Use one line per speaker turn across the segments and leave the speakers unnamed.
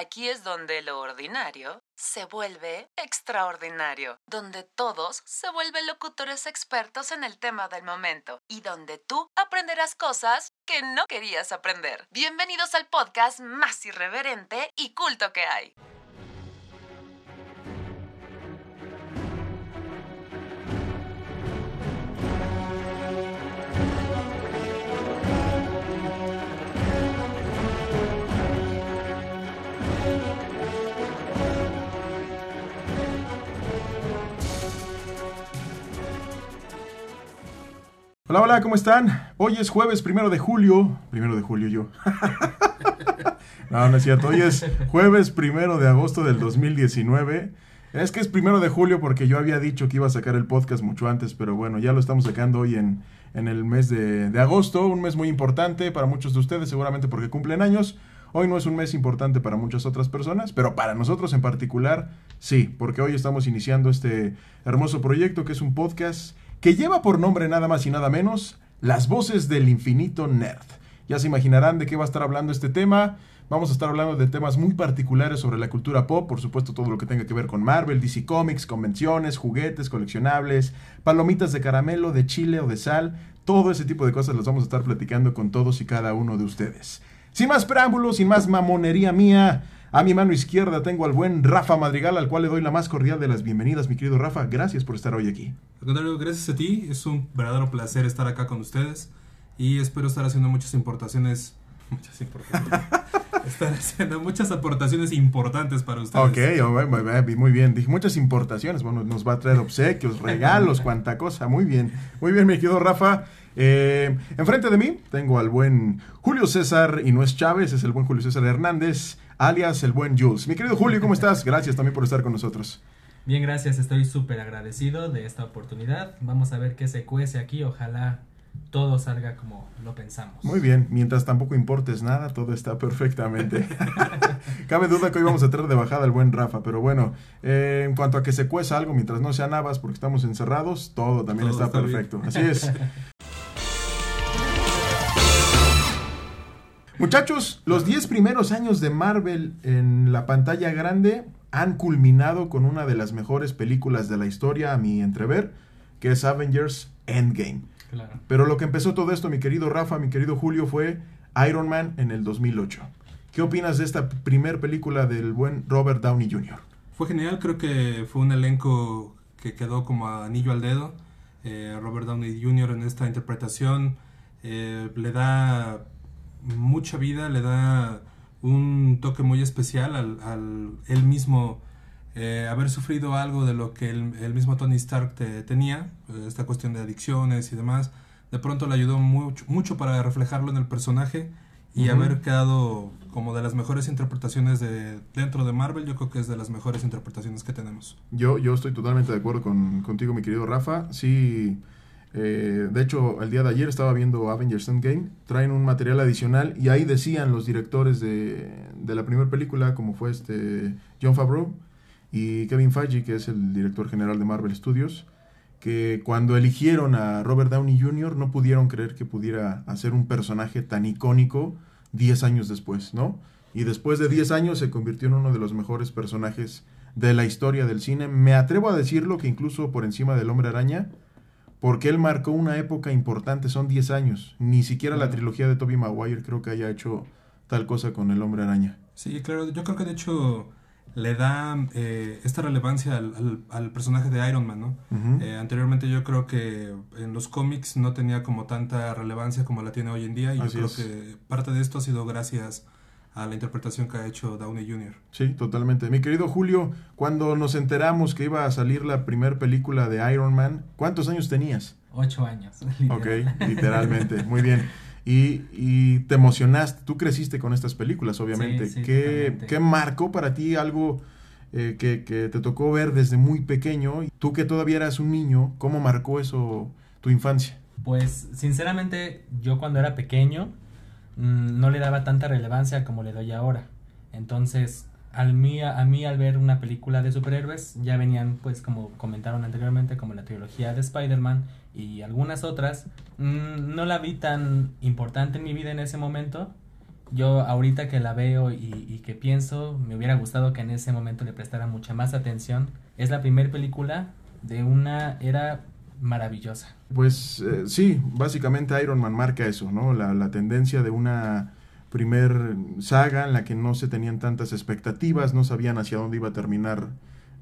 Aquí es donde lo ordinario se vuelve extraordinario, donde todos se vuelven locutores expertos en el tema del momento y donde tú aprenderás cosas que no querías aprender. Bienvenidos al podcast más irreverente y culto que hay.
Hola, hola, ¿cómo están? Hoy es jueves primero de julio. Primero de julio yo. no, no es cierto. Hoy es jueves primero de agosto del 2019. Es que es primero de julio porque yo había dicho que iba a sacar el podcast mucho antes, pero bueno, ya lo estamos sacando hoy en, en el mes de, de agosto, un mes muy importante para muchos de ustedes, seguramente porque cumplen años. Hoy no es un mes importante para muchas otras personas, pero para nosotros en particular sí, porque hoy estamos iniciando este hermoso proyecto que es un podcast que lleva por nombre nada más y nada menos Las Voces del Infinito Nerd. Ya se imaginarán de qué va a estar hablando este tema. Vamos a estar hablando de temas muy particulares sobre la cultura pop, por supuesto todo lo que tenga que ver con Marvel, DC Comics, convenciones, juguetes, coleccionables, palomitas de caramelo, de chile o de sal, todo ese tipo de cosas las vamos a estar platicando con todos y cada uno de ustedes. Sin más preámbulos, sin más mamonería mía, a mi mano izquierda tengo al buen Rafa Madrigal, al cual le doy la más cordial de las bienvenidas, mi querido Rafa. Gracias por estar hoy aquí.
Al contrario, gracias a ti. Es un verdadero placer estar acá con ustedes. Y espero estar haciendo muchas importaciones. Muchas importaciones. estar haciendo muchas aportaciones importantes para ustedes.
Ok, muy bien. Dije muchas importaciones. Bueno, nos va a traer obsequios, regalos, cuanta cosa. Muy bien. Muy bien, mi querido Rafa. Eh, enfrente de mí tengo al buen Julio César, y no es Chávez, es el buen Julio César Hernández, alias el buen Jules. Mi querido Julio, ¿cómo estás? Gracias también por estar con nosotros.
Bien, gracias. Estoy súper agradecido de esta oportunidad. Vamos a ver qué se cuece aquí. Ojalá todo salga como lo pensamos.
Muy bien, mientras tampoco importes nada, todo está perfectamente. Cabe duda que hoy vamos a traer de bajada al buen Rafa, pero bueno, eh, en cuanto a que se cueza algo mientras no sea navas porque estamos encerrados, todo también
Todo
está,
está
perfecto. Así es. Muchachos, los 10 primeros años de Marvel en la pantalla grande han culminado con una de las mejores películas de la historia, a mi entrever, que es Avengers Endgame.
Claro.
Pero lo que empezó todo esto, mi querido Rafa, mi querido Julio, fue Iron Man en el 2008. ¿Qué opinas de esta primer película del buen Robert Downey Jr.?
Fue genial, creo que fue un elenco que quedó como anillo al dedo. Eh, Robert Downey Jr. en esta interpretación eh, le da mucha vida, le da un toque muy especial al, al él mismo eh, haber sufrido algo de lo que el, el mismo Tony Stark te- tenía, eh, esta cuestión de adicciones y demás. De pronto le ayudó mucho, mucho para reflejarlo en el personaje y haber quedado como de las mejores interpretaciones de dentro de Marvel, yo creo que es de las mejores interpretaciones que tenemos.
Yo, yo estoy totalmente de acuerdo con, contigo, mi querido Rafa. Sí, eh, de hecho, el día de ayer estaba viendo Avengers Endgame. Traen un material adicional y ahí decían los directores de, de la primera película, como fue este John Favreau y Kevin Feige, que es el director general de Marvel Studios, que cuando eligieron a Robert Downey Jr. no pudieron creer que pudiera hacer un personaje tan icónico 10 años después, ¿no? Y después de 10 años se convirtió en uno de los mejores personajes de la historia del cine. Me atrevo a decirlo que incluso por encima del Hombre Araña, porque él marcó una época importante, son 10 años. Ni siquiera la trilogía de Tobey Maguire creo que haya hecho tal cosa con el Hombre Araña.
Sí, claro, yo creo que de hecho le da eh, esta relevancia al, al- al personaje de Iron Man, ¿no? Eh, anteriormente yo creo que en los cómics no tenía como tanta relevancia como la tiene hoy en día y
Así
yo creo
es.
que parte de esto ha sido gracias a la interpretación que ha hecho Downey Jr.
Sí, totalmente. Mi querido Julio, cuando nos enteramos que iba a salir la primera película de Iron Man, ¿cuántos años tenías?
Ocho años.
Ok,
literal.
literalmente. Muy bien. Y, y te emocionaste, tú creciste con estas películas, obviamente.
Sí, sí,
¿Qué. ¿Qué marcó para ti algo eh, que, que te tocó ver desde muy pequeño? Y Tú que todavía eras un niño, ¿cómo marcó eso tu infancia?
Pues sinceramente yo cuando era pequeño mm, no le daba tanta relevancia como le doy ahora. Entonces al mí, a mí al ver una película de superhéroes ya venían pues como comentaron anteriormente como la trilogía de Spider-Man y algunas otras. Mm, no la vi tan importante en mi vida en ese momento yo ahorita que la veo y, y, que pienso, me hubiera gustado que en ese momento le prestara mucha más atención. Es la primera película de una era maravillosa.
Pues eh, sí, básicamente Iron Man marca eso, ¿no? La, tendencia de una primer saga en la que no se tenían tantas expectativas, no sabían hacia dónde iba a terminar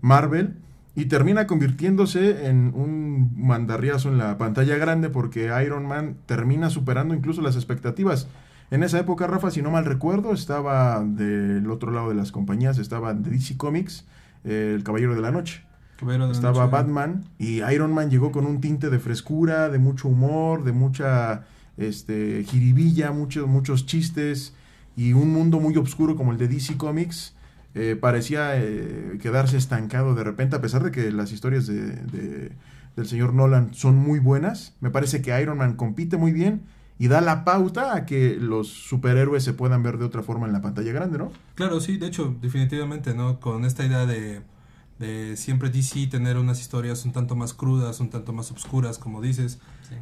Marvel y termina convirtiéndose en un mandarriazo en la pantalla grande porque Iron Man termina superando incluso las expectativas. En esa época, Rafa, si no mal recuerdo, estaba del otro lado de las compañías, estaba DC Comics, eh, El Caballero de la Noche. Estaba Batman y Iron Man llegó con un tinte de frescura, de mucho humor, de mucha este, jiribilla, muchos, muchos chistes y un mundo muy oscuro como el de DC Comics. Eh, parecía eh, quedarse estancado de repente, a pesar de que las historias de, de, del señor Nolan son muy buenas. Me parece que Iron Man compite muy bien y da la pauta a que los superhéroes se puedan ver de otra forma en la pantalla grande, ¿no?
Claro, sí, de hecho, definitivamente, ¿no? Con esta idea de, de siempre DC tener unas historias un tanto más crudas, un tanto más oscuras, como dices,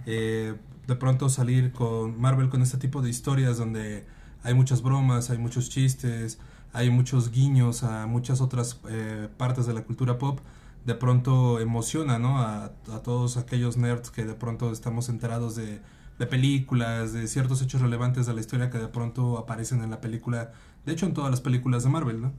eh, de pronto salir con Marvel con este tipo de historias donde hay muchas bromas, hay muchos chistes, hay muchos guiños a muchas otras eh, partes de la cultura pop, de pronto emociona, ¿no? A, a todos aquellos nerds que de pronto estamos enterados de de películas, de ciertos hechos relevantes de la historia que de pronto aparecen en la película, de hecho en todas las películas de Marvel, ¿no?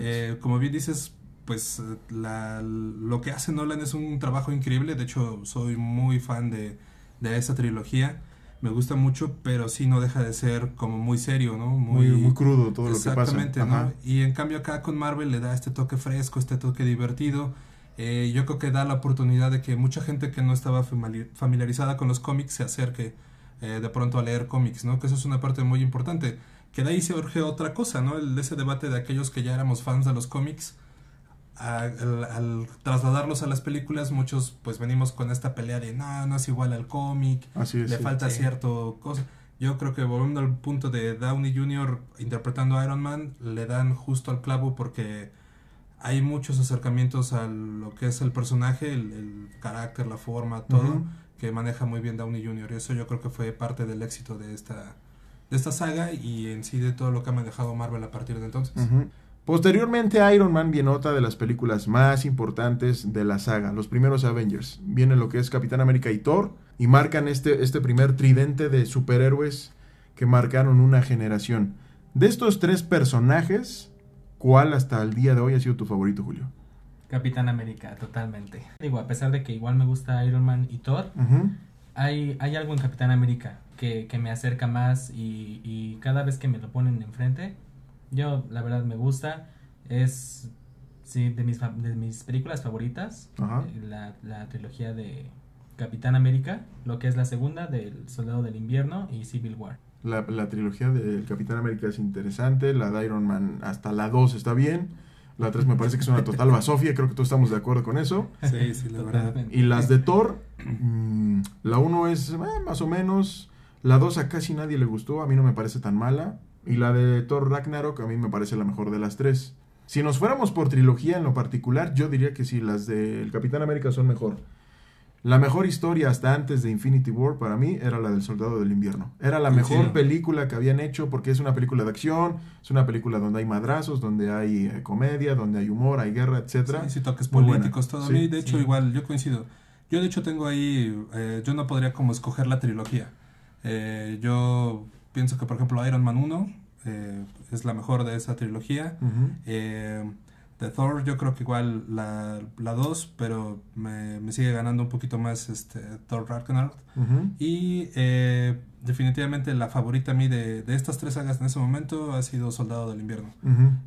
Eh, como bien dices, pues la, lo que hace Nolan es un trabajo increíble, de hecho soy muy fan de, de esa trilogía, me gusta mucho, pero sí no deja de ser como muy serio, ¿no?
Muy, muy, crudo todo lo que pasa.
Exactamente, ¿no? Y en cambio acá con Marvel le da este toque fresco, este toque divertido, eh, yo creo que da la oportunidad de que mucha gente que no estaba familiarizada con los cómics se acerque eh, de pronto a leer cómics, ¿no? Que eso es una parte muy importante. Que de ahí se urge otra cosa, ¿no? El, ese debate de aquellos que ya éramos fans de los cómics, al, trasladarlos a las películas, muchos pues venimos con esta pelea de no, no es igual al cómic, le falta cierto cosa. Yo creo que volviendo al punto de Downey Jr. interpretando a Iron Man, le dan justo al clavo porque hay muchos acercamientos a lo que es el personaje, el, carácter, la forma, todo, que maneja muy bien Downey Jr. Y eso yo creo que fue parte del éxito de esta, de esta saga y en sí de todo lo que ha manejado Marvel a partir de entonces.
Posteriormente Iron Man viene otra de las películas más importantes de la saga, los primeros Avengers. Viene lo que es Capitán América y Thor y marcan este, este primer tridente de superhéroes que marcaron una generación. De estos tres personajes, ¿Cuál hasta el día de hoy ha sido tu favorito, Julio?
Capitán América, totalmente. Digo, a pesar de que igual me gusta Iron Man y Thor, hay, hay algo en Capitán América que, que me acerca más y, y, cada vez que me lo ponen enfrente, yo la verdad me gusta. Es sí, de, mis, de mis películas favoritas, eh, la, la trilogía de Capitán América, lo que es la segunda del Soldado del Invierno y Civil War.
La, la trilogía del Capitán América es interesante, la de Iron Man hasta la 2 está bien, la 3 me parece que es una total basofia, creo que todos estamos de acuerdo con eso.
Sí, sí, la verdad.
Y las de Thor, mmm, la 1 es eh, más o menos, la 2 a casi nadie le gustó, a mí no me parece tan mala, y la de Thor Ragnarok a mí me parece la mejor de las tres. Si nos fuéramos por trilogía en lo particular, yo diría que sí, las del Capitán América son mejor. La mejor historia hasta antes de Infinity War para mí era la del Soldado del Invierno. Era la mejor película que habían hecho porque es una película de acción, es una película donde hay madrazos, donde hay eh, comedia, donde hay humor, hay guerra, etcétera.
Sí, sí, toques políticos, todo. a mí, de hecho, igual, yo coincido. Yo, de hecho, tengo ahí, eh, yo no podría como escoger la trilogía. Eh, yo pienso que, por ejemplo, Iron Man 1 es la mejor de esa trilogía. De Thor yo creo que igual la 2, pero me, sigue ganando un poquito más este Thor Ragnarok. Y eh, definitivamente la favorita a mí de, estas tres sagas en ese momento ha sido Soldado del Invierno.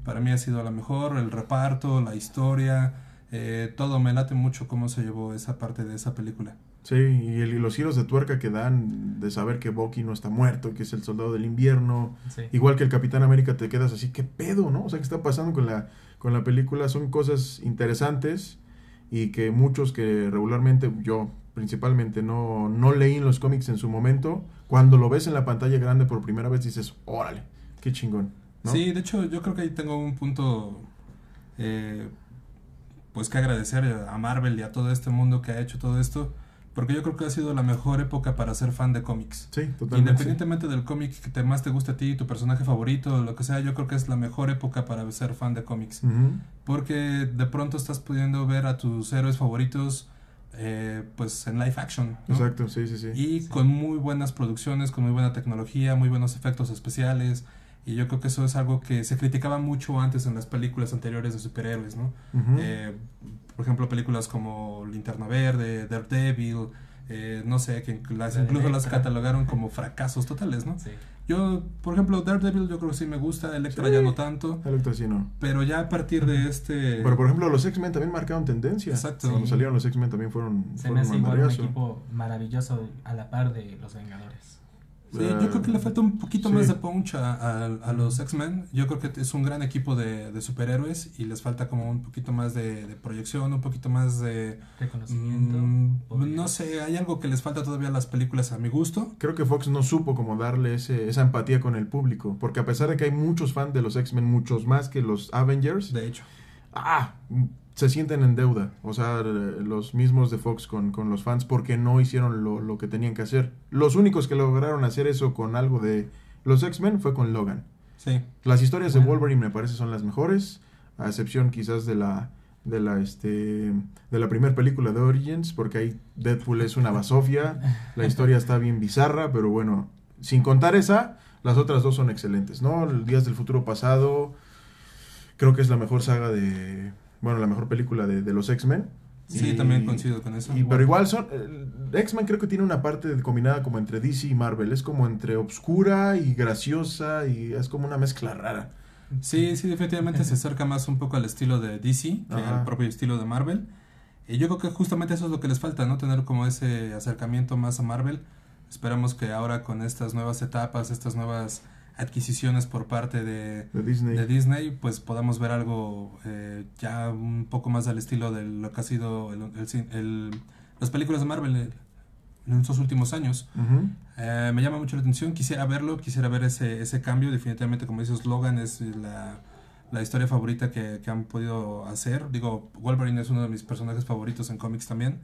Para mí ha sido la mejor, el reparto, la historia, eh, todo me late mucho cómo se llevó esa parte de esa película.
Sí, y, los giros de tuerca que dan de saber que Bucky no está muerto, que es el soldado del invierno, igual que el Capitán América te quedas así, ¿qué pedo, no? O sea, ¿qué está pasando con la con la película son cosas interesantes y que muchos que regularmente yo principalmente no, no leí en los cómics en su momento, cuando lo ves en la pantalla grande por primera vez dices, órale, qué chingón.
Sí, de hecho yo creo que ahí tengo un punto eh, pues que agradecer a Marvel y a todo este mundo que ha hecho todo esto, porque yo creo que ha sido la mejor época para ser fan de cómics.
Sí, totalmente.
Independientemente del cómic que te, más te guste a ti, tu personaje favorito, lo que sea, yo creo que es la mejor época para ser fan de cómics. Porque de pronto estás pudiendo ver a tus héroes favoritos eh, pues en live action. ¿no?
Exacto, sí, sí, sí.
Y con muy buenas producciones, con muy buena tecnología, muy buenos efectos especiales. Y yo creo que eso es algo que se criticaba mucho antes en las películas anteriores de superhéroes, ¿no?
Ujú.
Eh, por ejemplo, películas como Linterna Verde, Daredevil, eh, no sé, que las,
La
incluso las catalogaron como fracasos totales, ¿no?
Sí.
Yo, por ejemplo, Daredevil yo creo que sí me gusta, Electra
Sí.
ya no tanto,
Electra sí no.
pero ya a partir de este...
Pero por ejemplo, los X-Men también marcaron tendencia.
Exacto.
Cuando
Sí.
salieron los X-Men también fueron,
Se
fueron
me hace
un
igual un
madriazo.
equipo maravilloso a la par de los Vengadores.
Sí, yo creo que le falta un poquito
Sí.
más de punch a, a- a los X-Men. Yo creo que es un gran equipo de, de superhéroes y les falta como un poquito más de, de proyección, un poquito más de...
Reconocimiento.
mm, no sé, hay algo que les falta todavía a las películas a mi gusto.
Creo que Fox no supo como darle ese, esa empatía con el público. Porque a pesar de que hay muchos fans de los X-Men, muchos más que los Avengers,
De hecho,
ah, se sienten en deuda. O sea, eh, los mismos de Fox con, con los fans porque no hicieron lo, lo que tenían que hacer. Los únicos que lograron hacer eso con algo de los X-Men fue con Logan.
sí.
Las historias de. Wolverine me parece son las mejores, a excepción quizás de la de la este de la primera película de Origins, porque ahí Deadpool es una basofia, la historia está bien bizarra, pero bueno, sin contar esa, las otras dos son excelentes, ¿no? Días del Futuro Pasado creo que es la mejor saga de bueno, la mejor película de, de los X-Men.
Sí,
Y-
también coincido con eso.
y- pero igual son. eh, X-Men creo que tiene una parte combinada como entre DC y Marvel. Es como entre obscura y graciosa y es como una mezcla rara.
Sí, sí, definitivamente se acerca más un poco al estilo de DC que
Ajá.
al propio estilo de Marvel. Y yo creo que justamente eso es lo que les falta, ¿no? Tener como ese acercamiento más a Marvel. Esperamos que ahora con estas nuevas etapas, estas nuevas adquisiciones por parte de,
De Disney.
de Disney, pues podamos ver algo eh, ya un poco más al estilo de lo que ha sido el- el las películas de Marvel en estos últimos años. Eh, me llama mucho la atención, quisiera verlo, quisiera ver ese, ese cambio, definitivamente como dices Logan es la, la historia favorita que, que han podido hacer, digo, Wolverine es uno de mis personajes favoritos en cómics también,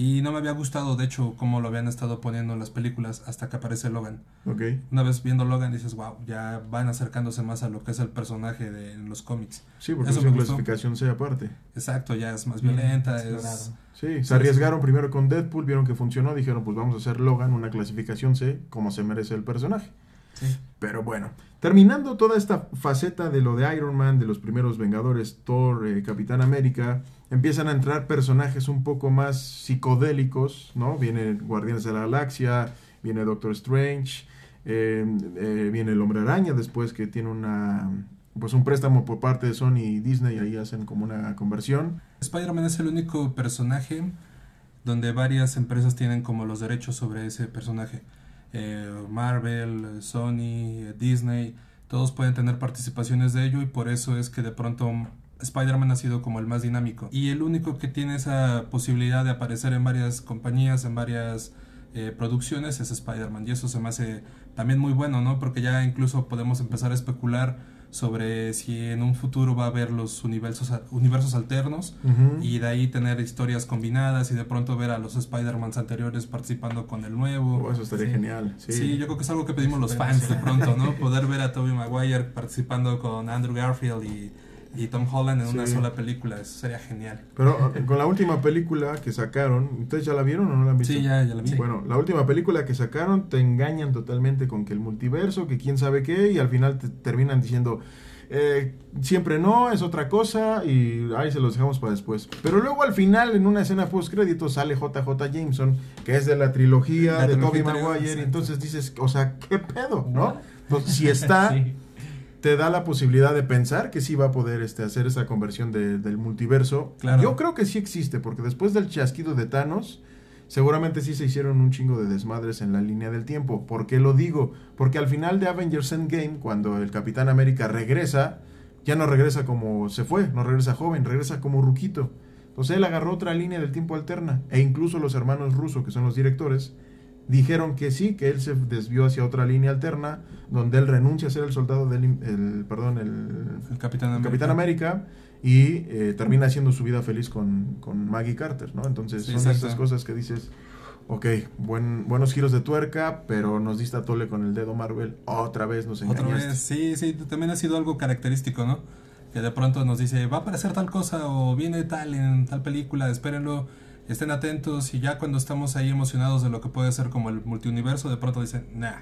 y no me había gustado de hecho cómo lo habían estado poniendo en las películas hasta que aparece Logan.
Ok.
Una vez viendo Logan dices, wow, ya van acercándose más a lo que es el personaje de en los cómics.
Sí, porque
Eso
es una
me gustó.
clasificación C aparte.
Exacto, ya es más
Bien
violenta, es...
Sí, se arriesgaron primero con Deadpool, vieron que funcionó, dijeron, pues vamos a hacer Logan una clasificación C como se merece el personaje.
Sí.
Pero bueno, terminando toda esta faceta de lo de Iron Man, de los primeros Vengadores, Thor, eh, Capitán América, empiezan a entrar personajes un poco más psicodélicos, ¿no? Viene Guardianes de la Galaxia, viene Doctor Strange, eh, eh, viene el Hombre Araña después que tiene una pues un préstamo por parte de Sony y Disney, ahí hacen como una conversión.
Spider-Man es el único personaje donde varias empresas tienen como los derechos sobre ese personaje. Eh, Marvel, Sony, Disney, todos pueden tener participaciones de ello y por eso es que de pronto Spider-Man ha sido como el más dinámico. Y el único que tiene esa posibilidad de aparecer en varias compañías, en varias eh, producciones es Spider-Man. Y eso se me hace también muy bueno, ¿no? Porque ya incluso podemos empezar a especular sobre si en un futuro va a haber los universos, universos alternos y de ahí tener historias combinadas y de pronto ver a los Spider-Mans anteriores participando con el nuevo.
Oh, eso estaría
Sí.
genial. Sí.
Sí. yo creo que es algo que pedimos los fans de pronto, ¿no? Poder ver a Tobey Maguire participando con Andrew Garfield y, y Tom Holland en una sola película, eso sería genial.
Pero eh, con la última película que sacaron, ¿ustedes ya la vieron o no la han visto?
Sí, ya, ya la vi.
Bueno, la última película que sacaron te engañan totalmente con que el multiverso, que quién sabe qué, y al final te terminan diciendo, eh, siempre no, es otra cosa, y ahí se los dejamos para después. Pero luego al final, en una escena post crédito, sale JJ Jameson, que es de la trilogía
La
de Tobey Maguire, y entonces dices, o sea, ¿qué pedo? ¿no? Entonces, si está,
Sí.
Te da la posibilidad de pensar que sí va a poder este, hacer esa conversión de- del multiverso.
Claro.
Yo creo que sí existe, porque después del chasquido de Thanos, seguramente sí se hicieron un chingo de desmadres en la línea del tiempo. ¿Por qué lo digo? Porque al final de Avengers Endgame, cuando el Capitán América regresa, ya no regresa como se fue, no regresa joven, regresa como ruquito. Entonces él agarró otra línea del tiempo alterna. E incluso los hermanos rusos, que son los directores, dijeron que sí, que él se desvió hacia otra línea alterna, donde él renuncia a ser el soldado del, el, perdón, el,
El Capitán América.
Capitán América y eh, termina haciendo su vida feliz con, con Maggie Carter, ¿no? Entonces
Sí,
son
exacto.
esas cosas que dices, ok, buen, buenos giros de tuerca, pero nos diste a tole con el dedo Marvel, otra vez nos
Otra
engañaste.
vez, sí, sí, también ha sido algo característico, ¿no? Que de pronto nos dice, va a aparecer tal cosa o viene tal en tal película, espérenlo, estén atentos y ya cuando estamos ahí emocionados de lo que puede ser como el multiuniverso, de pronto dicen, nah,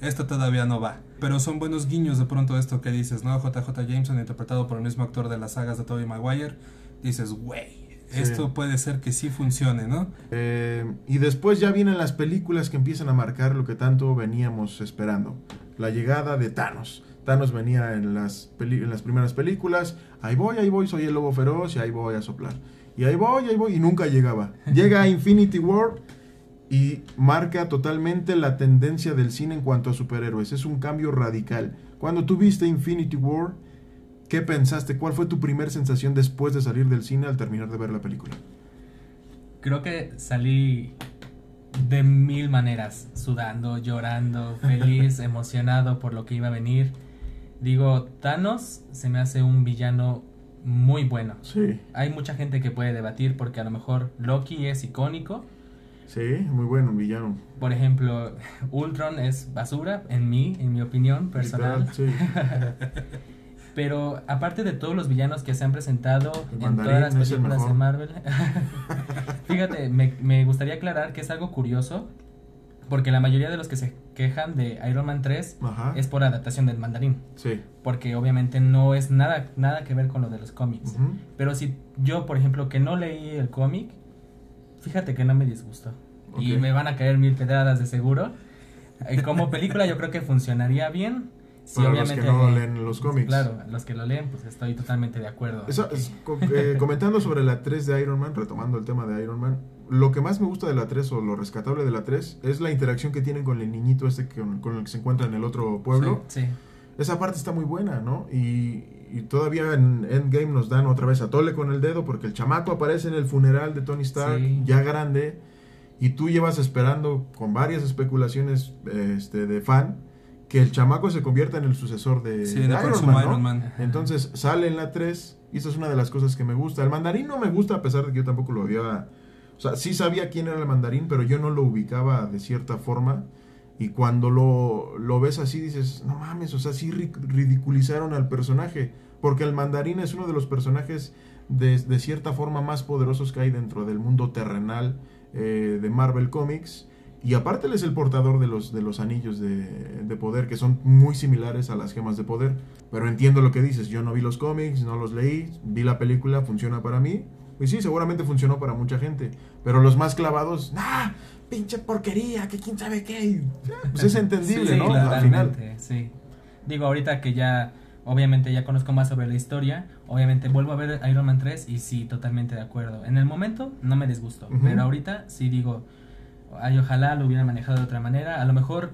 esto todavía no va. Pero son buenos guiños de pronto esto que dices, ¿no? JJ Jameson interpretado por el mismo actor de las sagas de Tobey Maguire, dices, güey,
Sí.
esto puede ser que sí funcione, ¿no?
Eh, y después ya vienen las películas que empiezan a marcar lo que tanto veníamos esperando. La llegada de Thanos. Thanos venía en las, en las primeras películas. Ahí voy, ahí voy, soy el lobo feroz y ahí voy a soplar. Y ahí voy, ahí voy, y nunca llegaba. Llega a Infinity War y marca totalmente la tendencia del cine en cuanto a superhéroes. Es un cambio radical. Cuando tú viste Infinity War, ¿qué pensaste? ¿Cuál fue tu primer sensación después de salir del cine al terminar de ver la película?
Creo que salí de mil maneras, sudando, llorando, feliz, emocionado por lo que iba a venir. Digo, Thanos se me hace un villano muy bueno.
Sí,
Hay mucha gente que puede debatir porque a lo mejor Loki es icónico.
sí, muy bueno, un villano.
Por ejemplo, Ultron es basura, en mí, en mi opinión personal.
Sí.
Pero aparte de todos los villanos que se han presentado en todas las películas de. Marvel, fíjate, me, me gustaría aclarar que es algo curioso, porque la mayoría de los que se quejan de Iron Man 3
Ajá.
es por adaptación del mandarín,
Sí.
porque obviamente no es nada, nada que ver con lo de los cómics. Pero si yo, por ejemplo, que no leí el cómic, fíjate que no me disgustó. Y me van a caer mil pedradas de seguro. Eh, Como película yo creo que funcionaría bien. Si
Para los que
obviamente,
no leen los cómics.
Claro, los que lo leen, pues estoy totalmente de acuerdo.
Eso es, co- eh, comentando sobre la 3 de Iron Man, retomando el tema de Iron Man, lo que más me gusta de la 3 o lo rescatable de la 3 es la interacción que tienen con el niñito este que- con, el que se encuentra en el otro pueblo.
Sí,
Esa parte está muy buena, ¿no? Y, y todavía en Endgame nos dan otra vez a tole con el dedo porque el chamaco aparece en el funeral de Tony Stark,
Sí.
ya grande, y tú llevas esperando con varias especulaciones este, de fan que el chamaco se convierta en el sucesor de,
Sí,
Iron, Man. Entonces sale en la 3 y esa es una de las cosas que me gusta. El mandarín no me gusta a pesar de que yo tampoco lo había... O sea, sí sabía quién era el mandarín, pero yo no lo ubicaba de cierta forma. Y cuando lo, lo ves así dices, no mames, o sea, sí ri- ridiculizaron al personaje. Porque el mandarín es uno de los personajes de, de cierta forma más poderosos que hay dentro del mundo terrenal eh, de Marvel Comics. Y aparte él es el portador de los, de los anillos de, de poder, que son muy similares a las gemas de poder. Pero entiendo lo que dices, yo no vi los cómics, no los leí, vi la película, funciona para mí. Y sí, seguramente funcionó para mucha gente. Pero los más clavados, ¡ah! Pinche porquería, que quién sabe qué. Pues es entendible,
Sí,
¿no? Al final.
sí. Digo, ahorita que ya, obviamente ya conozco más sobre la historia, obviamente vuelvo a ver Iron Man 3 y sí, totalmente de acuerdo. En el momento no me disgustó, pero ahorita sí digo, ay, ojalá lo hubieran manejado de otra manera. A lo mejor,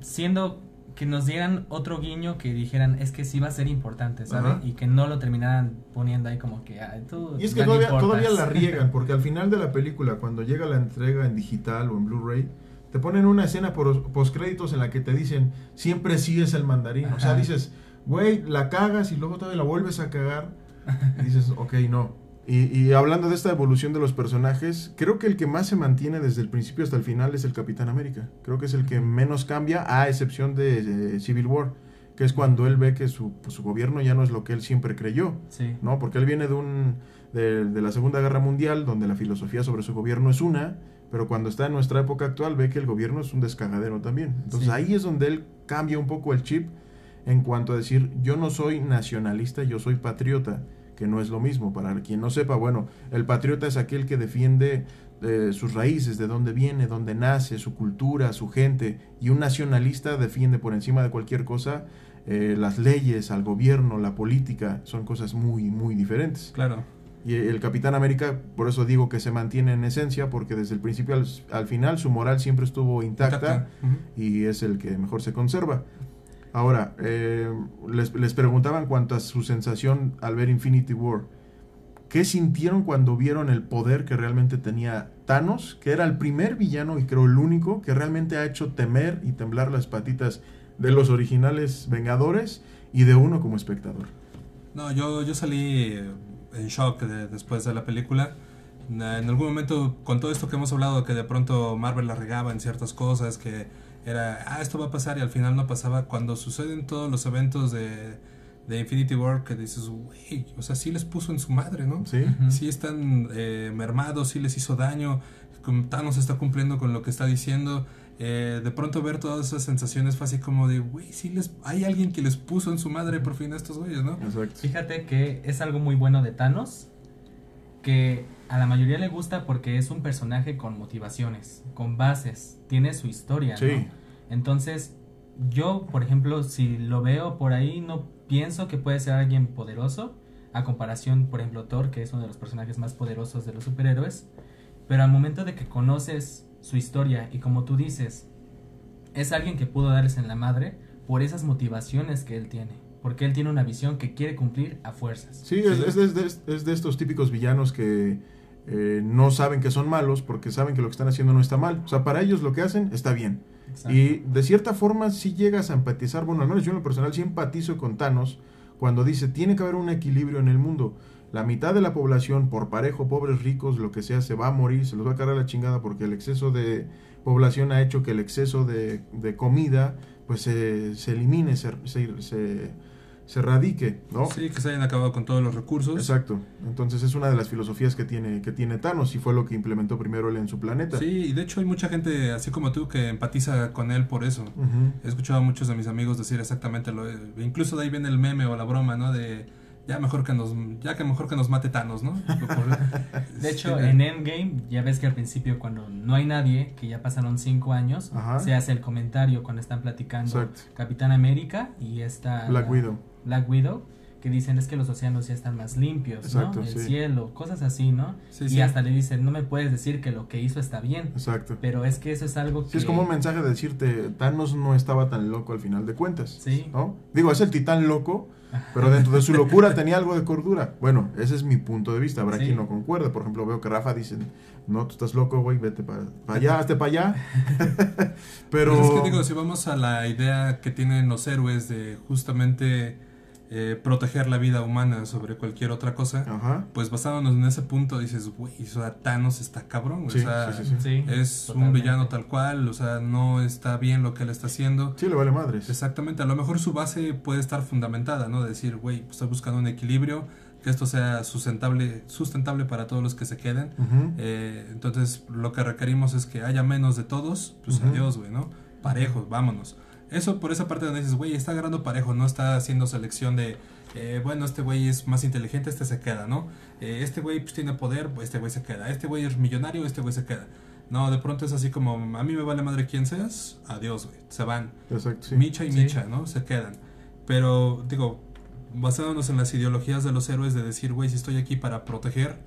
siendo que nos dieran otro guiño que dijeran, es que sí va a ser importante, ¿sabes?
Ajá.
Y que no lo terminaran poniendo ahí como que, ay, tú.
Y es que todavía,
importas".
todavía la riegan, porque al final de la película, cuando llega la entrega en digital o en Blu-ray, te ponen una escena por postcréditos en la que te dicen, siempre sigues el mandarín. O sea, dices, güey, la cagas y luego todavía la vuelves a cagar. Y dices, ok, no. Y, y hablando de esta evolución de los personajes, creo que el que más se mantiene desde el principio hasta el final es el Capitán América. Creo que es el que menos cambia, a excepción de, Civil War, que es cuando él ve que su, pues, su gobierno ya no es lo que él siempre creyó.
Sí.
¿no? Porque él viene de un de, de la Segunda Guerra Mundial, donde la filosofía sobre su gobierno es una, pero cuando está en nuestra época actual ve que el gobierno es un descagadero también. Entonces
Sí.
ahí es donde él cambia un poco el chip en cuanto a decir, yo no soy nacionalista, yo soy patriota, que no es lo mismo. Para quien no sepa, bueno, el patriota es aquel que defiende eh, sus raíces, de dónde viene, dónde nace, su cultura, su gente, y un nacionalista defiende por encima de cualquier cosa eh, las leyes, al gobierno, la política, son cosas muy, muy diferentes.
Claro.
Y el Capitán América, por eso digo que se mantiene en esencia, porque desde el principio al, al final su moral siempre estuvo intacta y es el que mejor se conserva. Ahora, eh, les, les preguntaba cuanto a su sensación al ver Infinity War. ¿Qué sintieron cuando vieron el poder que realmente tenía Thanos? Que era el primer villano y creo el único que realmente ha hecho temer y temblar las patitas de los originales Vengadores y de uno como espectador.
No, yo, yo salí en shock de- después de la película. En algún momento, con todo esto que hemos hablado, que de pronto Marvel la regaba en ciertas cosas, que era, ah, esto va a pasar y al final no pasaba. Cuando suceden todos los eventos de, de Infinity War, que dices, güey, o sea, sí les puso en su madre, ¿no?
Sí.
Sí están eh, mermados, sí les hizo daño. Thanos está cumpliendo con lo que está diciendo. Eh, de pronto ver todas esas sensaciones fue así como de, güey, sí les, hay alguien que les puso en su madre por fin a estos güeyes, ¿no?
Exacto.
Fíjate que es algo muy bueno de Thanos, que a la mayoría le gusta porque es un personaje con motivaciones, con bases, tiene su historia,
Sí.
¿no? Entonces, yo, por ejemplo, si lo veo por ahí, no pienso que puede ser alguien poderoso, a comparación, por ejemplo, Thor, que es uno de los personajes más poderosos de los superhéroes, pero al momento de que conoces su historia y como tú dices, es alguien que pudo darles en la madre por esas motivaciones que él tiene, porque él tiene una visión que quiere cumplir a fuerzas.
Sí, es, es de- es de, es de estos típicos villanos que eh, no saben que son malos porque saben que lo que están haciendo no está mal. O sea, para ellos lo que hacen está bien.
Exacto.
Y de cierta forma sí llegas a empatizar, bueno, al menos yo en lo personal sí empatizo con Thanos cuando dice, tiene que haber un equilibrio en el mundo. La mitad de la población, por parejo, pobres, ricos, lo que sea, se va a morir, se los va a cargar la chingada porque el exceso de población ha hecho que el exceso de, de comida pues se, se elimine, se, se, se, se radique, ¿no?
Sí, que se hayan acabado con todos los recursos.
Exacto. Entonces es una de las filosofías que tiene, que tiene Thanos y fue lo que implementó primero él en su planeta.
Sí, y de hecho hay mucha gente, así como tú, que empatiza con él por eso. He escuchado a muchos de mis amigos decir exactamente lo incluso de ahí viene el meme o la broma, ¿no? De ya mejor que nos ya que mejor que nos mate Thanos, ¿no?
De hecho,
Sí,
en Endgame, ya ves que al principio cuando no hay nadie, que ya pasaron cinco años,
Ajá.
se hace el comentario cuando están platicando
Exacto.
Capitán América y esta...
Black Widow.
Black Widow, que dicen es que los océanos ya están más limpios,
Exacto,
¿no? El
sí.
cielo, cosas así, ¿no?
Sí,
y
sí.
hasta le dicen, no me puedes decir que lo que hizo está bien,
Exacto.
pero es que eso es algo que...
Es como un mensaje de decirte, Thanos no estaba tan loco al final de cuentas.
Sí.
¿no? Digo, es el titán loco, pero dentro de su locura tenía algo de cordura. Bueno, ese es mi punto de vista. Habrá
Sí.
quien no concuerde. Por ejemplo, veo que Rafa dice, no, tú estás loco, güey, vete para allá, hazte para allá. pero...
Pues es que digo, si vamos a la idea que tienen los héroes de justamente eh, proteger la vida humana sobre cualquier otra cosa,
Ajá.
pues basándonos en ese punto dices, güey, o sea, Thanos está cabrón,
Sí,
o sea,
sí, sí, sí.
Sí,
es un villano tal cual, o sea, no está bien lo que él está haciendo.
Sí, le vale madres.
Exactamente, a lo mejor su base puede estar fundamentada, ¿no? De decir, güey, pues, estoy buscando un equilibrio, que esto sea sustentable, sustentable para todos los que se queden. Eh, entonces, lo que requerimos es que haya menos de todos, pues adiós, güey, ¿no? Parejos, vámonos. Eso por esa parte donde dices, güey, está agarrando parejo, no está haciendo selección de, eh, bueno, este güey es más inteligente, este se queda, ¿no? Eh, este güey pues, tiene poder, pues este güey se queda. Este güey es millonario, este güey se queda. No, de pronto es así como, a mí me vale madre quién seas, adiós, güey, se van.
Exacto, sí.
Micha y
Sí.
Micha, ¿no? Se quedan. Pero, digo, basándonos en las ideologías de los héroes de decir, güey, si estoy aquí para proteger,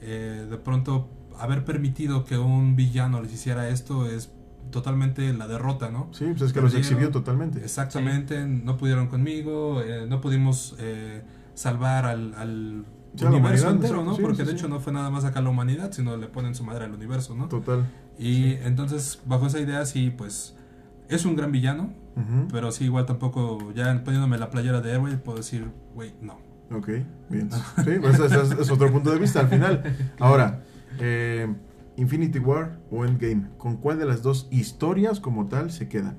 eh, de pronto haber permitido que un villano les hiciera esto es totalmente la derrota, ¿no?
Sí, pues es que los exhibió totalmente.
Exactamente, no pudieron conmigo, eh, no pudimos eh, salvar al, al
Sí,
universo entero, ¿no?
sí,
Porque
sí,
de
sí.
hecho no fue nada más acá la humanidad, sino le ponen su madre al universo, ¿no?
Total.
Y entonces, bajo esa idea, sí, pues es un gran villano, pero sí, igual tampoco, ya poniéndome la playera de héroe, puedo decir, güey, no.
Ok, bien. Sí, pues ese es, es otro punto de vista al final. Ahora, eh, Infinity War o Endgame, ¿con cuál de las dos historias como tal se quedan?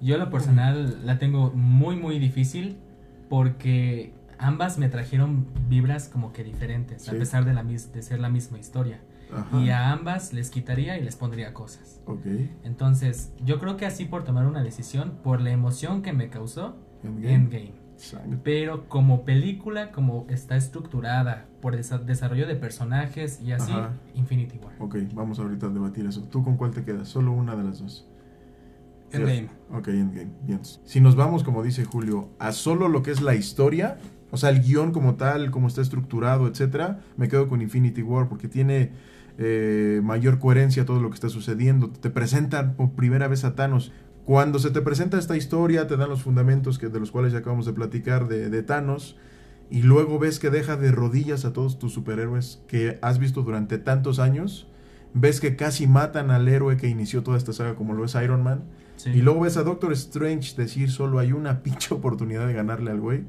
Yo lo personal la tengo muy muy difícil porque ambas me trajeron vibras como que diferentes, a
Sí.
pesar de, la mis- de ser la misma historia.
Ajá.
Y a ambas les quitaría y les pondría cosas.
Ok,
Entonces, yo creo que así por tomar una decisión, por la emoción que me causó
Endgame.
Endgame. Pero como película, como está estructurada por desa- desarrollo de personajes y así,
Ajá.
Infinity War.
Ok, vamos ahorita a debatir eso. ¿Tú con cuál te quedas? Solo una de las dos.
Endgame.
Ok, Endgame. Bien. Si nos vamos, como dice Julio, a solo lo que es la historia, o sea, el guion como tal, cómo está estructurado, etcétera, me quedo con Infinity War porque tiene eh, mayor coherencia todo lo que está sucediendo. Te presentan por primera vez a Thanos. Cuando se te presenta esta historia, te dan los fundamentos que, de los cuales ya acabamos de platicar de, de Thanos. Y luego ves que deja de rodillas a todos tus superhéroes que has visto durante tantos años. Ves que casi matan al héroe que inició toda esta saga como lo es Iron Man.
Sí.
Y luego ves a Doctor Strange decir solo hay una pinche oportunidad de ganarle al güey.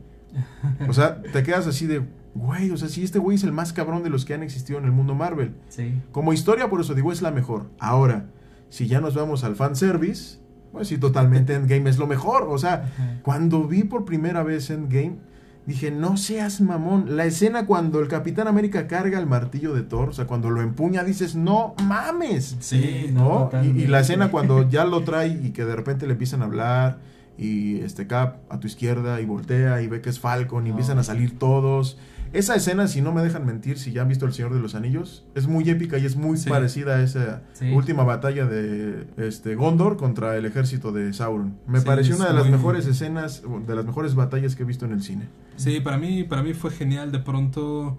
O sea, te quedas así de, güey, o sea, sí, este güey es el más cabrón de los que han existido en el mundo Marvel.
Sí.
Como historia, por eso digo, es la mejor. Ahora, si ya nos vamos al fanservice, pues sí, totalmente Endgame es lo mejor. O sea,
Ajá.
cuando vi por primera vez Endgame, dije, no seas mamón. La escena cuando el Capitán América carga el martillo de Thor, o sea, cuando lo empuña, dices, no mames.
Sí,
¿no? Y, y la escena cuando ya lo trae y que de repente le empiezan a hablar y este Cap a tu izquierda y voltea y ve que es Falcon y
No.
empiezan a salir todos. Esa escena, si no me dejan mentir, si ya han visto El Señor de los Anillos, es muy épica y es muy
Sí.
parecida a esa
Sí.
última batalla de este Gondor contra el ejército de Sauron. Me
Sí,
pareció una de las mejores escenas, de las mejores batallas que he visto en el cine.
Sí, para mí, para mí fue genial de pronto,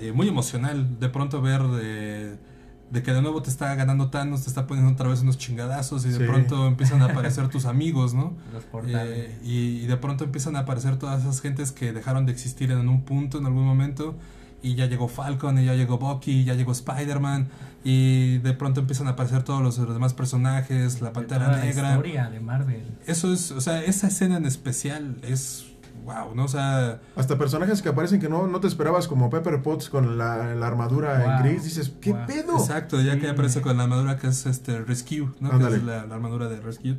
eh, muy emocional, de pronto ver de, de que de nuevo te está ganando Thanos, te está poniendo otra vez unos chingadazos y de
Sí.
pronto empiezan a aparecer tus amigos, ¿no?
Los portales.
Eh, y, y de pronto empiezan a aparecer todas esas gentes que dejaron de existir en un punto, en algún momento, y ya llegó Falcon, y ya llegó Bucky, y ya llegó Spider-Man, y de pronto empiezan a aparecer todos los, los demás personajes, la
De
Pantera
la
Negra.
historia de Marvel.
Eso es, o sea, esa escena en especial es wow, ¿no? O sea,
Hasta personajes que aparecen que no, no te esperabas, como Pepper Potts con la, la armadura en gris, dices, ¿qué
Wow.
pedo?
exacto, ya
Sí.
que aparece con la armadura que es este Rescue, ¿no? Que es la, la armadura de Rescue.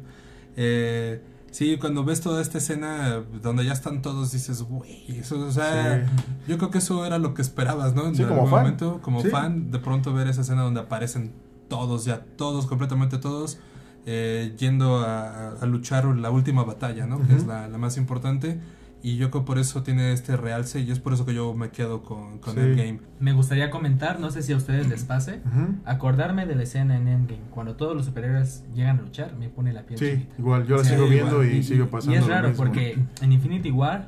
Eh, sí, cuando ves toda esta escena donde ya están todos, dices, güey, eso, o sea,
Sí.
yo creo que eso era lo que esperabas, ¿no? En
Sí, como
algún
fan.
momento, como fan, de pronto ver esa escena donde aparecen todos, ya todos, completamente todos, eh, yendo a, a luchar la última batalla, ¿no? Que es la, la más importante. Y yo creo que por eso tiene este realce y es por eso que yo me quedo con, con
Sí.
Endgame.
Me gustaría comentar, no sé si a ustedes les pase, acordarme de la escena en Endgame. Cuando todos los superhéroes llegan a luchar, me pone la piel
Sí, igual, yo la sigo
igual.
viendo y,
y-
pasando.
Y es
lo
raro
mismo.
porque en Infinity War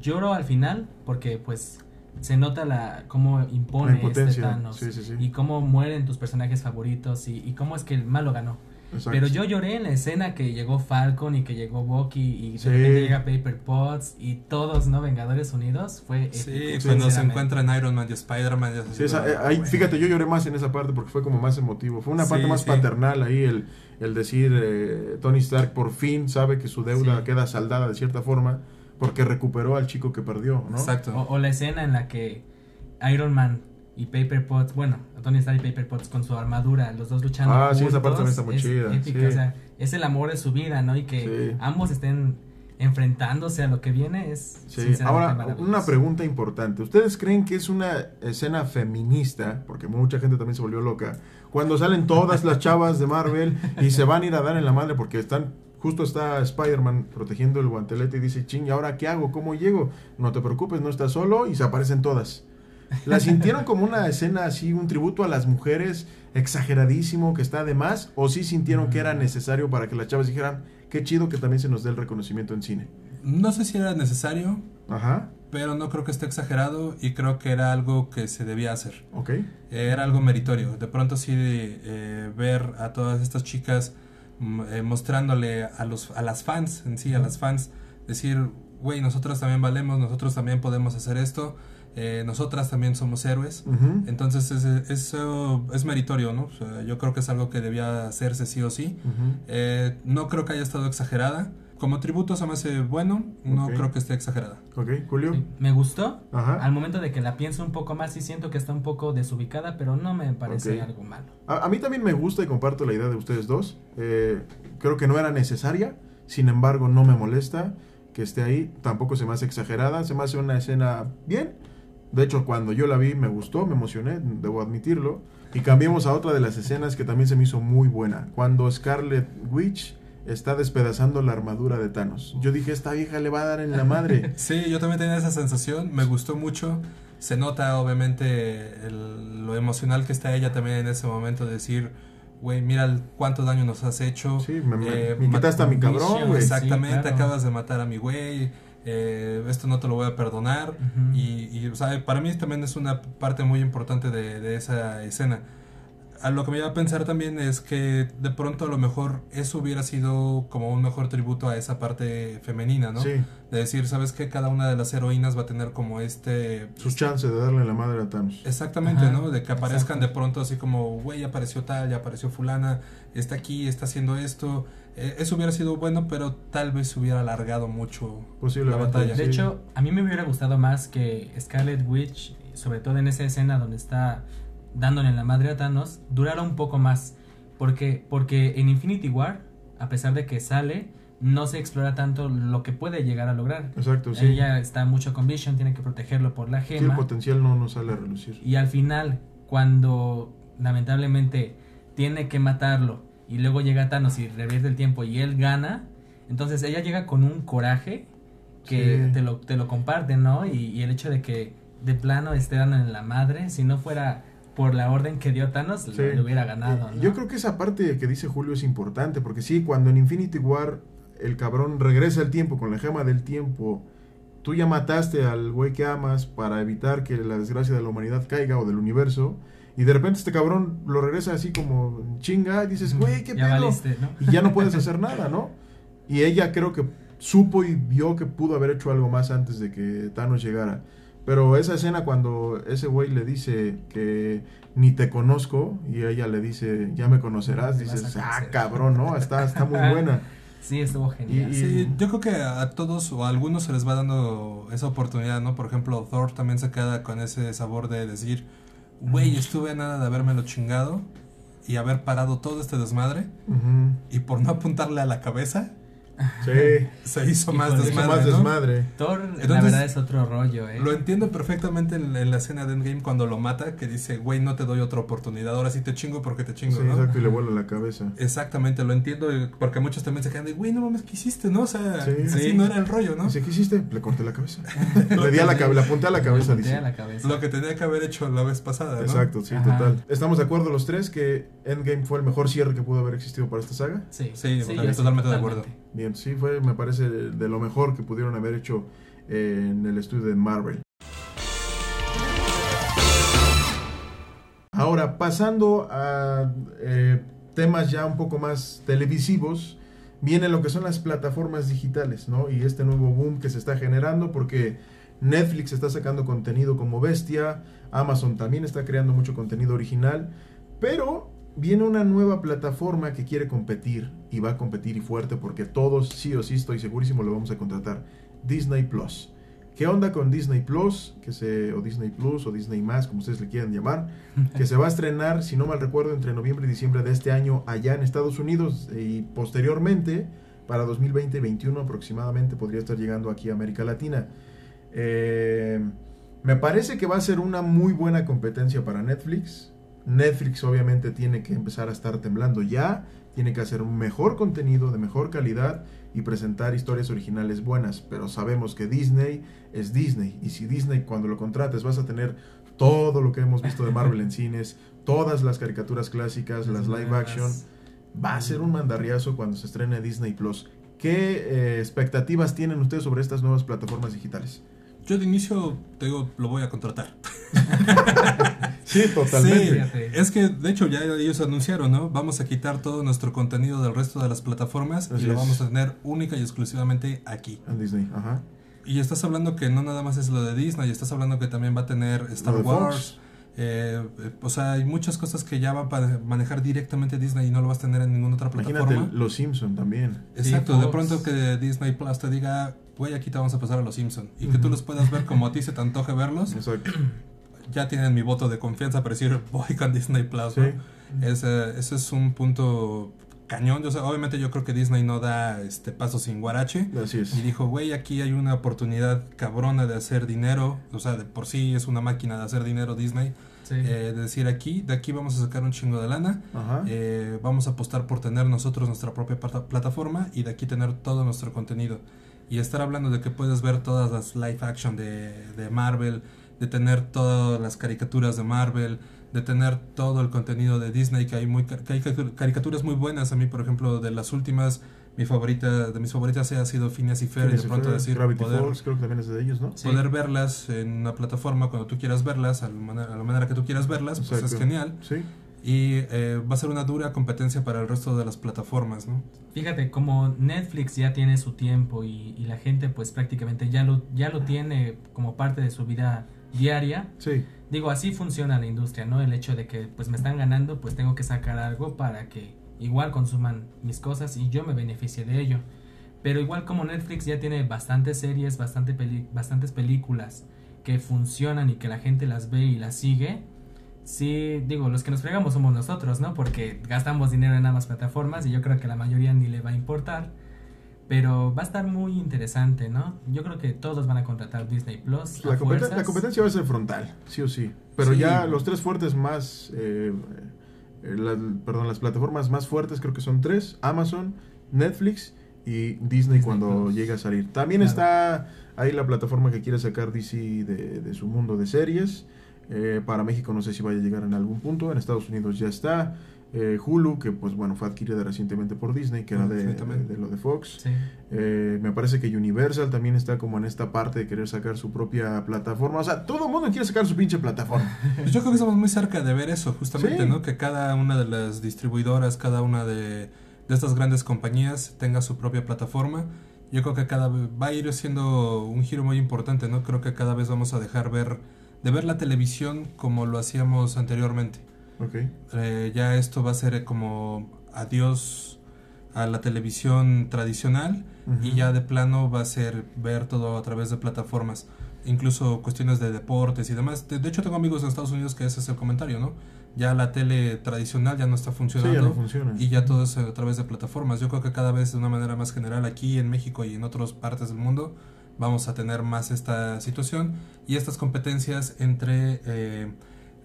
lloro al final porque pues se nota la cómo impone
La
este Thanos
sí, sí, sí.
y cómo mueren tus personajes favoritos y, y cómo es que el malo ganó.
Exacto.
Pero yo lloré en la escena que llegó Falcon y que llegó Bucky y de
Sí.
repente llega Paper Potts y todos, ¿no? Vengadores Unidos. Fue
Sí, cuando se encuentran Iron Man y Spider-Man.
Sí, eh, ahí,
"Ah, güey".
fíjate, yo lloré más en esa parte porque fue como más emotivo. Fue una
Sí,
parte más
sí.
paternal ahí, el, el decir, eh, Tony Stark por fin sabe que su deuda
Sí.
queda saldada de cierta forma porque recuperó al chico que perdió, ¿no?
Exacto.
O, o la escena en la que Iron Man y Paper Potts, bueno, Tony Stark y Paper Potts con su armadura, los dos luchando.
Ah, sí, esa parte también está muy
es
chida,
épica,
sí.
o sea, es el amor de su vida, ¿no? Y que
Sí.
ambos estén enfrentándose a lo que viene es
Sí, ahora una pregunta importante. ¿Ustedes creen que es una escena feminista? Porque mucha gente también se volvió loca. Cuando salen todas las chavas de Marvel y se van a ir a dar en la madre porque están justo está Spider-Man protegiendo el guantelete y dice, ching, ¿y ahora qué hago? ¿Cómo llego? No te preocupes, no estás solo y se aparecen todas. ¿La sintieron como una escena así, un tributo a las mujeres exageradísimo que está de más? ¿O sí sintieron que era necesario para que las chavas dijeran, qué chido que también se nos dé el reconocimiento en cine?
No sé si era necesario,
Ajá,
pero no creo que esté exagerado y creo que era algo que se debía hacer.
ok.
Eh, Era algo meritorio. De pronto sí eh, ver a todas estas chicas mm, eh, mostrándole a los a las fans en sí, a las fans, decir, güey, nosotros también valemos, nosotros también podemos hacer esto, eh, nosotras también somos héroes.
Ujú.
Entonces ese- eso es meritorio, ¿no? O sea, yo creo que es algo que debía hacerse sí o sí.
Ujú.
Eh, no creo que haya estado exagerada. Como tributo se me hace bueno, no
Ok.
creo que esté exagerada.
Ok, Julio.
Sí, Me gustó.
Ajá.
Al momento de que la pienso un poco más, sí siento que está un poco desubicada, pero no me parece
Ok.
algo malo.
A, a mí también me gusta y comparto la idea de ustedes dos. Eh, creo que no era necesaria, sin embargo no me molesta que esté ahí. Tampoco se me hace exagerada, se me hace una escena bien. De hecho, cuando yo la vi me gustó, me emocioné, debo admitirlo. Y cambiemos a otra de las escenas que también se me hizo muy buena. Cuando Scarlet Witch está despedazando la armadura de Thanos. Yo dije, esta vieja le va a dar en la madre.
Sí, yo también tenía esa sensación, me gustó mucho. Se nota obviamente el- lo emocional que está ella también en ese momento de decir, güey, mira el- cuánto daño nos has hecho.
Sí, me,
Eh,
me
ma-
quitaste a mi cabrón, güey.
Exactamente,
Sí, claro.
acabas de matar a mi güey, eh, esto no te lo voy a perdonar.
Ujú.
y, y, o sea, para mí también es una parte muy importante de, de esa escena. a lo que me iba a pensar también es que de pronto a lo mejor eso hubiera sido como un mejor tributo a esa parte femenina, ¿no?
Sí.
De decir, ¿sabes qué? Cada una de las heroínas va a tener como este...
Su chance de darle la madre a Thanos.
Exactamente,
Ajá,
¿no? De que aparezcan
exacto.
de pronto así como, güey, apareció tal, ya apareció fulana, está aquí, está haciendo esto. Eh, eso hubiera sido bueno, pero tal vez hubiera alargado mucho la batalla.
De
Sí.
hecho, a mí me hubiera gustado más que Scarlet Witch, sobre todo en esa escena donde está dándole la madre a Thanos, durara un poco más. Porque, porque en Infinity War, a pesar de que sale, no se explora tanto lo que puede llegar a lograr.
Exacto, sí.
Ella está mucho con Vision, tiene que protegerlo por la
Sí, el
gema.
potencial no nos sale a relucir.
y al final, cuando lamentablemente tiene que matarlo y luego llega Thanos y revierte el tiempo y él gana, entonces ella llega con un coraje que
Sí.
te, lo, te lo comparten, ¿no? Y, y el hecho de que de plano esté dando en la madre, si no fuera por la orden que dio Thanos,
Sí.
le, le hubiera ganado,
Eh,
¿no?
Yo creo que esa parte que dice Julio es importante, porque sí, cuando en Infinity War el cabrón regresa al tiempo con la gema del tiempo, tú ya mataste al güey que amas para evitar que la desgracia de la humanidad caiga o del universo, y de repente este cabrón lo regresa así como chinga, y dices, güey, qué
ya
pedo.
valiste, ¿no?
Y ya no puedes hacer nada, ¿no? Y ella creo que supo y vio que pudo haber hecho algo más antes de que Thanos llegara. Pero esa escena cuando ese güey le dice que ni te conozco y ella le dice, ya me conocerás, dices, ah,
conocer".
cabrón, ¿no? Está, está muy buena.
Sí, estuvo genial.
Y-
Sí, yo creo que a todos o a algunos se les va dando esa oportunidad, ¿no? Por ejemplo, Thor también se queda con ese sabor de decir, güey, estuve a nada de haberme lo chingado y haber parado todo este desmadre y por no apuntarle a la cabeza
Sí,
se hizo más
Híjole,
desmadre,
más
¿no?
desmadre.
Thor, la
Entonces,
verdad, es otro rollo, ¿eh?
Lo entiendo perfectamente en, en la escena de Endgame cuando lo mata, que dice, güey, no te doy otra oportunidad, ahora sí te chingo porque te chingo,
Sí,
¿no?
exacto, y le vuela la cabeza.
Exactamente, lo entiendo, porque muchos también se quedan de, güey, no mames, ¿qué hiciste, no? O sea,
Sí.
así
Sí.
no era el rollo, ¿no?
Dice, ¿qué hiciste? Le corté la cabeza. le di a la cabeza, le apunté a la cabeza,
Le
dice.
a la cabeza.
Lo que tenía que haber hecho la vez pasada, ¿no?
Exacto, sí,
Ajá.
total. ¿Estamos de acuerdo los tres que Endgame fue el mejor cierre que pudo haber existido para esta saga?
Sí,
Sí, totalmente de acuerdo.
Bien, sí, fue, me parece, de, lo mejor que pudieron haber hecho eh, en el estudio de Marvel. Ahora, pasando a eh, temas ya un poco más televisivos, viene lo que son las plataformas digitales, ¿no? Y este nuevo boom que se está generando porque Netflix está sacando contenido como bestia, Amazon también está creando mucho contenido original, pero viene una nueva plataforma que quiere competir y va a competir y fuerte porque todos sí o sí estoy segurísimo lo vamos a contratar. Disney Plus. ¿Qué onda con Disney Plus? Que se, o Disney Plus o Disney Más, como ustedes le quieran llamar, que se va a estrenar, si no mal recuerdo, entre noviembre y diciembre de este año allá en Estados Unidos y posteriormente, para 2020-2021 aproximadamente, podría estar llegando aquí a América Latina. Eh, me parece que va a ser una muy buena competencia para Netflix. Netflix obviamente tiene que empezar a estar temblando ya, tiene que hacer un mejor contenido de mejor calidad y presentar historias originales buenas, pero sabemos que Disney es Disney y si Disney cuando lo contrates vas a tener todo lo que hemos visto de Marvel en cines, todas las caricaturas clásicas, las live action, va a ser un mandarriazo cuando se estrene Disney Plus. ¿Qué eh, expectativas tienen ustedes sobre estas nuevas plataformas digitales?
Yo de inicio, te digo, lo voy a contratar.
Sí,
Sí, es que de hecho ya ellos anunciaron, ¿no? Vamos a quitar todo nuestro contenido del resto de las plataformas
Así
y lo
es.
vamos a tener única y exclusivamente aquí.
En Disney, ajá.
Y estás hablando que no nada más es lo de Disney, estás hablando que también va a tener Star Wars.
Fox.
eh, eh, o sea, hay muchas cosas que ya va a manejar directamente Disney y no lo vas a tener en ninguna otra plataforma.
Imagínate Los Simpson también.
Exacto,
Sí,
de pronto que Disney Plus te diga, güey, aquí te vamos a pasar a los Simpson y que tú los puedas ver como a ti se te antoje verlos,
Exacto.
ya tienen mi voto de confianza para decir, voy con Disney Plus.
Sí.
¿no? Ese, ese es un punto cañón. Yo, sé, obviamente yo creo que Disney no da este paso sin guarache.
Así es.
Y dijo, güey, aquí hay una oportunidad cabrona de hacer dinero. O sea, de por sí es una máquina de hacer dinero Disney.
Sí.
Eh, de decir aquí, de aquí vamos a sacar un chingo de lana.
Ajá.
Eh, vamos a apostar por tener nosotros nuestra propia plata- plataforma y de aquí tener todo nuestro contenido. Y estar hablando de que puedes ver todas las live action de, de Marvel, de tener todas las caricaturas de Marvel, de tener todo el contenido de Disney, que hay, muy, ca- que hay caricatur- caricaturas muy buenas. A mí, por ejemplo, de las últimas, mi favorita, de mis favoritas ha sido Phineas y Ferb, y de pronto
Ferb,
decir,
Gravity
poder,
Falls, creo que también es de ellos, ¿no?
Sí.
poder verlas en una plataforma cuando tú quieras verlas, a la manera, a la manera que tú quieras verlas, pues es genial.
Sí.
Y eh, va a ser una dura competencia para el resto de las plataformas, ¿no?
Fíjate, como Netflix ya tiene su tiempo y, y la gente pues prácticamente ya lo, ya lo tiene como parte de su vida diaria,
Sí,
digo, así funciona la industria, ¿no? El hecho de que pues me están ganando, pues tengo que sacar algo para que igual consuman mis cosas y yo me beneficie de ello. Pero igual como Netflix ya tiene bastantes series, bastante peli- bastantes películas que funcionan y que la gente las ve y las sigue, sí, digo, los que nos fregamos somos nosotros, ¿no? Porque gastamos dinero en ambas plataformas y yo creo que la mayoría ni le va a importar. Pero va a estar muy interesante, ¿no? Yo creo que todos van a contratar Disney Plus.
la, competen- la competencia va a ser frontal, sí o sí. Pero
Sí.
ya los tres fuertes más, eh, eh, la- perdón, las plataformas más fuertes creo que son tres, Amazon, Netflix y Disney,
Disney
cuando
Plus.
llegue a salir. También
Claro.
está ahí la plataforma que quiere sacar DC de, de su mundo de series. Eh, para México no sé si vaya a llegar en algún punto, en Estados Unidos ya está. Eh, Hulu, que pues bueno, fue adquirida recientemente por Disney, que era de,
Exactamente.
de lo de Fox.
Sí.
Eh, me parece que Universal también está como en esta parte de querer sacar su propia plataforma. O sea, todo el mundo quiere sacar su pinche plataforma.
Pues yo creo que estamos muy cerca de ver eso, justamente,
Sí.
¿no? Que cada una de las distribuidoras, cada una de, de estas grandes compañías tenga su propia plataforma. Yo creo que cada va a ir siendo un giro muy importante, ¿no? Creo que cada vez vamos a dejar ver de ver la televisión como lo hacíamos anteriormente. Eh, ya esto va a ser como adiós a la televisión tradicional y ya de plano va a ser ver todo a través de plataformas, incluso cuestiones de deportes y demás. De, de hecho tengo amigos en Estados Unidos que ese es el comentario, ¿no? Ya la tele tradicional ya no está
Sí,
funcionando
ya no funciona.
y ya todo es a través de plataformas. Yo creo que cada vez de una manera más general aquí en México y en otras partes del mundo vamos a tener más esta situación y estas competencias entre eh,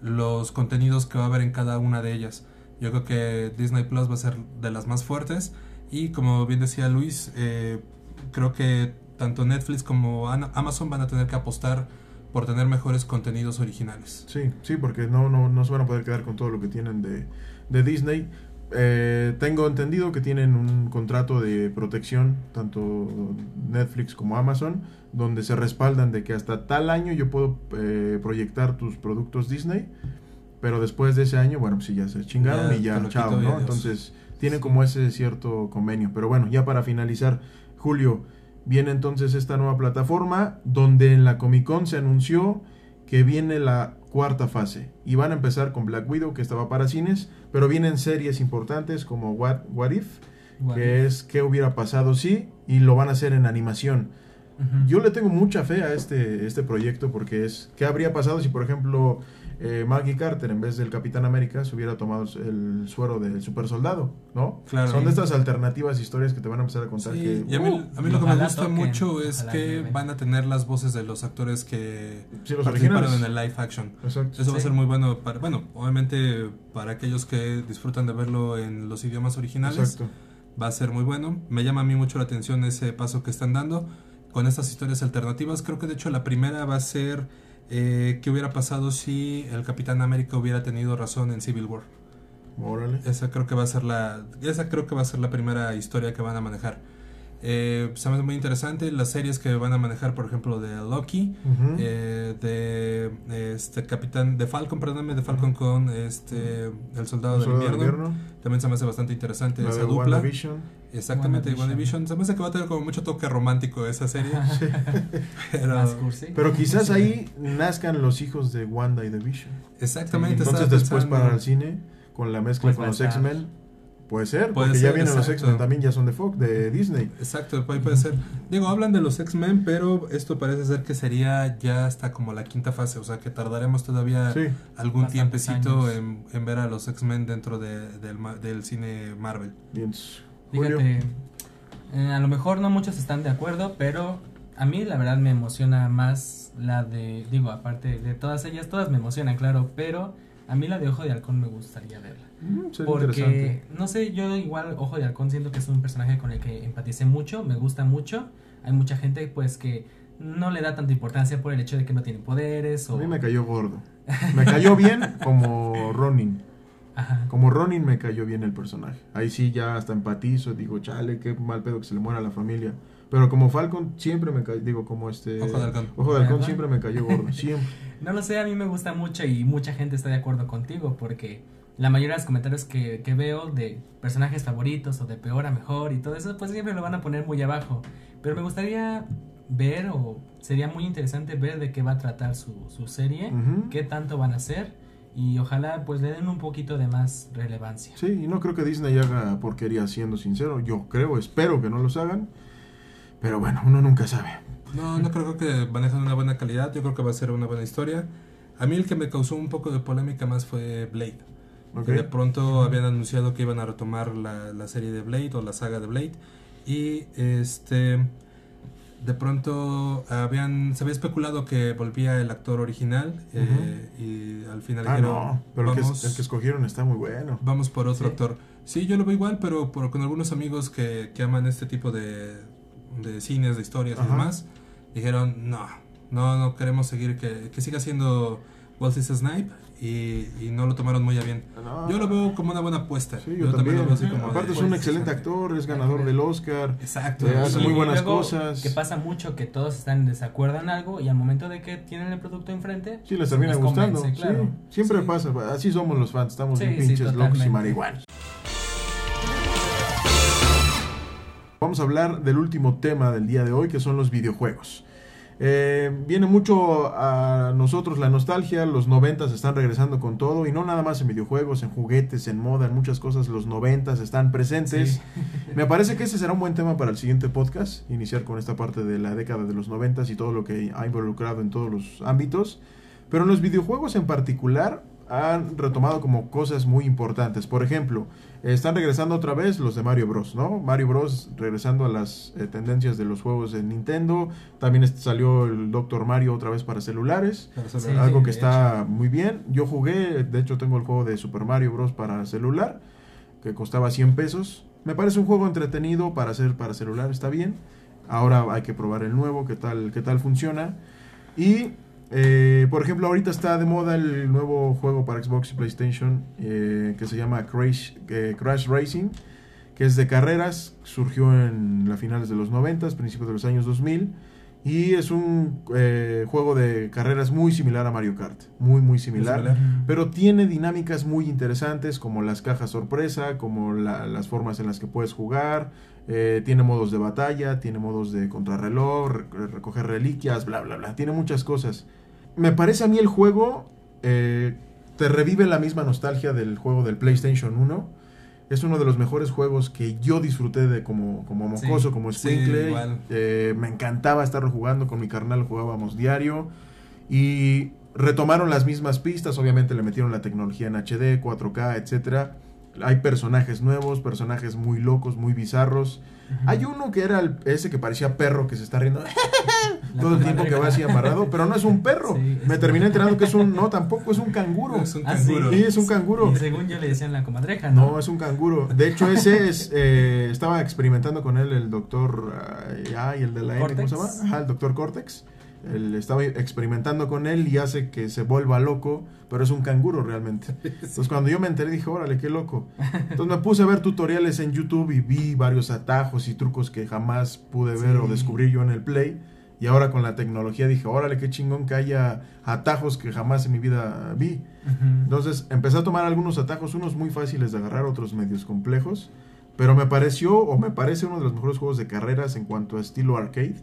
los contenidos que va a haber en cada una de ellas. Yo creo que Disney Plus va a ser de las más fuertes y como bien decía Luis, eh, creo que tanto Netflix como Amazon van a tener que apostar por tener mejores contenidos originales.
Sí, sí, porque no, no, no se van a poder quedar con todo lo que tienen de, de Disney. Eh, tengo entendido que tienen un contrato de protección, tanto Netflix como Amazon, donde se respaldan de que hasta tal año yo puedo eh, proyectar tus productos Disney, pero después de ese año, bueno, pues sí, ya se chingaron
Ya
y ya, chao, ¿no? Entonces, tienen
Sí.
como ese cierto convenio. Pero bueno, ya para finalizar, Julio, viene entonces esta nueva plataforma donde en la Comic Con se anunció que viene la cuarta fase y van a empezar con Black Widow que estaba para cines, pero vienen series importantes como What, What If, que es qué hubiera pasado si y lo van a hacer en animación. Yo le tengo mucha fe a este, este proyecto porque es qué habría pasado si por ejemplo eh, Maggie Carter en vez del Capitán América se hubiera tomado el suero del super soldado, ¿no?
Claro.
Son de estas alternativas historias que te van a empezar a contar
Sí,
que
y a mí,
uh,
a mí lo que me gusta
toquen,
mucho es que van a tener las voces de los actores que
Sí, los
participaron
originales.
en el live action.
Exacto.
Eso va a ser muy bueno para, bueno, obviamente para aquellos que disfrutan de verlo en los idiomas originales,
Exacto.
va a ser muy bueno. Me llama a mí mucho la atención ese paso que están dando con estas historias alternativas. Creo que de hecho la primera va a ser eh, qué hubiera pasado si el Capitán América hubiera tenido razón en Civil War.
Órale.
Esa creo que va a ser la esa creo que va a ser la primera historia que van a manejar. Eh, se me hace muy interesante las series que van a manejar, por ejemplo, de Loki, eh, de este Capitán de Falcon, perdóname, de Falcon con este el Soldado,
El
del, invierno. También se me hace bastante interesante
La
esa dupla.
WandaVision.
Exactamente,
WandaVision.
WandaVision. Se me hace que va a tener como mucho toque romántico esa serie. pero.
Pero quizás ahí nazcan los hijos de Wanda y de Vision.
exactamente.
Entonces
estaba
después para el cine, con la mezcla
Pues
con los. X-Men, puede ser,
Puede
porque ya vienen los. X-Men, también ya son de Fox, de Disney.
Exacto, puede, puede ser. Digo, hablan de los X-Men, pero esto parece ser que sería ya hasta como la quinta fase, o sea que tardaremos todavía
Sí.
algún tiempecito en, en ver a los X-Men dentro de- del, cine Marvel.
Bien.
Fíjate, eh, a lo mejor no muchos están de acuerdo, pero a mí la verdad me emociona más la de, digo, aparte de todas ellas, todas me emocionan, claro, pero a mí la de Ojo de Halcón me gustaría verla.
Mm, sería
Porque,
interesante.
no sé, yo igual Ojo de Halcón siento que es un personaje con el que empaticé mucho, me gusta mucho. Hay mucha gente pues que no le da tanta importancia por el hecho de que no tiene poderes o...
A mí me cayó gordo. Me cayó bien como Ronin.
Ajá.
Como Ronin me cayó bien el personaje. Ahí sí ya hasta empatizo, digo, chale, qué mal pedo que se le muera a la familia. Pero como Falcon siempre me cayó, digo, como este...
Ojo de halcón.
Ojo de halcón siempre me cayó gordo, siempre.
No lo sé, a mí me gusta mucho y mucha gente está de acuerdo contigo porque la mayoría de los comentarios que, que veo de personajes favoritos o de peor a mejor y todo eso, pues siempre lo van a poner muy abajo. Pero me gustaría ver o sería muy interesante ver de qué va a tratar su, su serie,
Ujú.
qué tanto van a hacer y ojalá pues le den un poquito de más relevancia.
Sí, y no creo que Disney haga porquería, siendo sincero. Yo creo, espero que no los hagan. Pero bueno, uno nunca sabe.
No, no creo que manejan una buena calidad. Yo creo que va a ser una buena historia. A mí el que me causó un poco de polémica más fue Blade. De pronto habían anunciado que iban a retomar la, la serie de Blade o la saga de Blade. Y este. De pronto habían, se había especulado que volvía el actor original. eh, y al final
Ah,
dijeron:
no, pero el que,
vamos,
el que escogieron está muy bueno.
vamos por otro
Sí.
actor. Sí, yo lo veo igual, pero por, con algunos amigos que, que aman este tipo de, de cines, de historias y demás, dijeron, no, no, no queremos seguir, que, que siga siendo Wesley Snipe y, y no lo tomaron muy a bien.
No.
Yo lo veo como una buena apuesta.
Sí, yo, también.
lo veo así como
Aparte
de-
es un
pues,
excelente actor, es ganador del Oscar.
Exacto.
Eh, hace
Sí.
muy buenas
luego,
cosas.
Que pasa mucho que todos están en desacuerdo en algo y al momento de que tienen el producto enfrente,
Sí, les termina
les
gustando.
convence,
sí, siempre pasa. Así somos los fans. Estamos bien pinches locos y marihuanos. Vamos a hablar del último tema del día de hoy, que son los videojuegos. Eh, viene mucho a nosotros la nostalgia, los noventas están regresando con todo y no nada más en videojuegos, en juguetes, en moda, en muchas cosas, los noventas están presentes. Me parece que ese será un buen tema para el siguiente podcast, iniciar con esta parte de la década de los noventas y todo lo que ha involucrado en todos los ámbitos. Pero en los videojuegos en particular han retomado como cosas muy importantes. Por ejemplo, están regresando otra vez los de Mario Bros, ¿no? Mario Bros regresando a las eh, tendencias de los juegos de Nintendo. También salió el Doctor Mario otra vez para celulares.
Para hacer-
Sí.
algo que está muy bien. Yo jugué, de hecho tengo el juego de Super Mario Bros. para celular, que costaba 100 pesos. Me parece un juego entretenido para hacer para celular, está bien. Ahora hay que probar el nuevo, qué tal, qué tal funciona. Y, eh, por ejemplo, ahorita está de moda el nuevo juego para Xbox y PlayStation eh, que se llama Crash, eh, Crash Racing, que es de carreras, surgió en las finales de los 90, principios de los años 2000. Y es un eh, juego de carreras muy similar a Mario Kart, muy muy similar,
similar.
pero tiene dinámicas muy interesantes como las cajas sorpresa, como la- las formas en las que puedes jugar, eh, tiene modos de batalla, tiene modos de contrarreloj, re- recoger reliquias, bla bla bla, tiene muchas cosas. Me parece a mí el juego eh, te revive la misma nostalgia del juego del PlayStation 1. Es uno de los mejores juegos que yo disfruté de como, como mocoso,
Sí.
como Squinkle. Eh, me encantaba estarlo jugando con mi carnal, jugábamos diario. Y retomaron las mismas pistas, obviamente le metieron la tecnología en HD, 4K, etcétera. Hay personajes nuevos, personajes muy locos, muy bizarros. Hay uno que era el- ese que parecía perro que se está riendo todo el tiempo que va así amarrado, pero no es un perro.
Sí,
Me terminé enterando que es un, no, tampoco es un canguro.
Es un
Ah, sí.
canguro.
Sí, es un canguro.
Y según yo le decían la comadreja, ¿no?
No, es un canguro. De hecho, ese es. eh, estaba experimentando con él el doctor. Ay, ay, el de la M, ¿cómo se llama? Ajá, el doctor Cortex. Él estaba experimentando con él y hace que se vuelva loco, pero es un canguro realmente. Entonces, cuando yo me enteré, dije, órale, qué loco. Entonces, me puse a ver tutoriales en YouTube y vi varios atajos y trucos que jamás pude ver o descubrir yo en el Play. Y ahora con la tecnología dije, órale, qué chingón que haya atajos que jamás en mi vida vi. Entonces empecé a tomar algunos atajos, unos muy fáciles de agarrar, otros medios complejos. Pero me pareció, o me parece uno de los mejores juegos de carreras en cuanto a estilo arcade.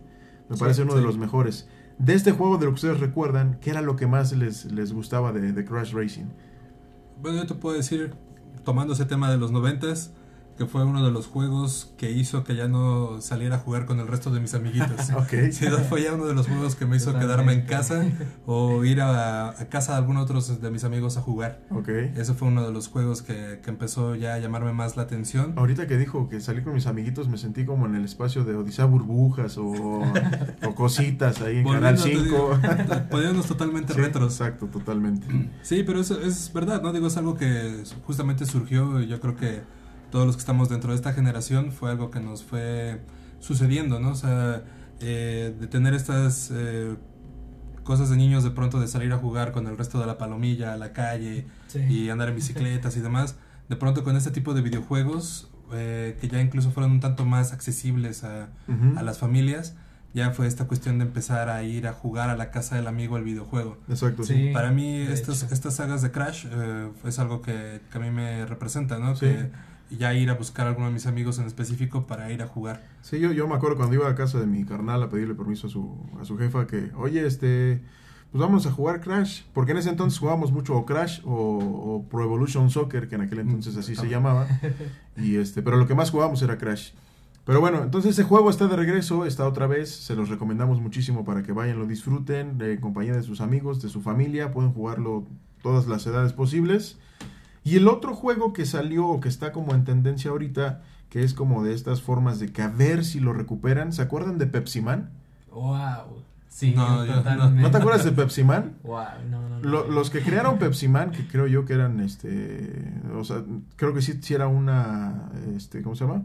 Me
Sí,
parece uno de los mejores. De este juego, de lo que ustedes recuerdan, ¿qué era lo que más les, les gustaba de, Crash Racing?
Bueno, yo te puedo decir, tomando ese tema de los noventas, que fue uno de los juegos que hizo que ya no saliera a jugar con el resto de mis amiguitos.
Ok.
Sí, fue ya uno de los juegos que me hizo quedarme en casa o ir a, a casa de algún otro de mis amigos a jugar.
Ok.
Ese fue uno de los juegos que, que empezó ya a llamarme más la atención.
Ahorita que dijo que salí con mis amiguitos, me sentí como en el espacio de Odisea Burbujas o, o cositas ahí en Canal
Volviendo,
5.
te digo, poniéndonos totalmente
Sí,
retros.
Exacto, totalmente.
Sí, pero eso es verdad, ¿no? Digo, es algo que justamente surgió y yo creo que todos los que estamos dentro de esta generación fue algo que nos fue sucediendo, ¿no? O sea, eh, de tener estas eh, cosas de niños de pronto de salir a jugar con el resto de la palomilla a la calle
Sí.
y andar en bicicletas y demás, de pronto con este tipo de videojuegos eh, que ya incluso fueron un tanto más accesibles a, las familias, ya fue esta cuestión de empezar a ir a jugar a la casa del amigo el videojuego.
Exacto, sí.
Para mí
hecho.
estas sagas de Crash eh, es algo que, que a mí me representa, ¿no?
Sí.
Que ya ir a buscar a alguno de mis amigos en específico para ir a jugar.
Sí, yo, yo me acuerdo cuando iba a casa de mi carnal a pedirle permiso a su, a su jefa que, oye, este, pues vamos a jugar Crash, porque en ese entonces jugábamos mucho o Crash o, o Pro Evolution Soccer, que en aquel entonces así se llamaba, y este, pero lo que más jugábamos era Crash. Pero bueno, entonces ese juego está de regreso, está otra vez, se los recomendamos muchísimo para que vayan, lo disfruten, de compañía de sus amigos, de su familia, pueden jugarlo todas las edades posibles. Y el otro juego que salió o que está como en tendencia ahorita, que es como de estas formas de que a ver si lo recuperan, ¿se acuerdan de Pepsi Man?
Wow. Sí,
No, yo- no.
totalmente.
¿No te acuerdas de Pepsi Man?
Wow, no, no, no.
Lo- los que crearon Pepsi Man, que creo yo que eran, este, o sea, creo que sí, sí era una, este, ¿cómo se llama?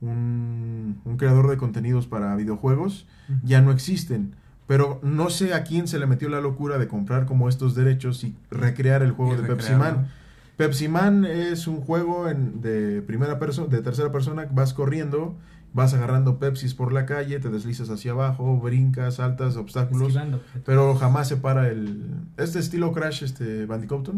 Un, un creador de contenidos para videojuegos, ya no existen. Pero no sé a quién se le metió la locura de comprar como estos derechos y recrear el juego
Y
de Pepsi
recrearlo.
Man. Pepsi Man es un juego en- de primera persona, de tercera persona, vas corriendo, vas agarrando Pepsis por la calle, te deslizas hacia abajo, brincas, saltas, obstáculos, pero jamás se para el este estilo Crash este Bandicoot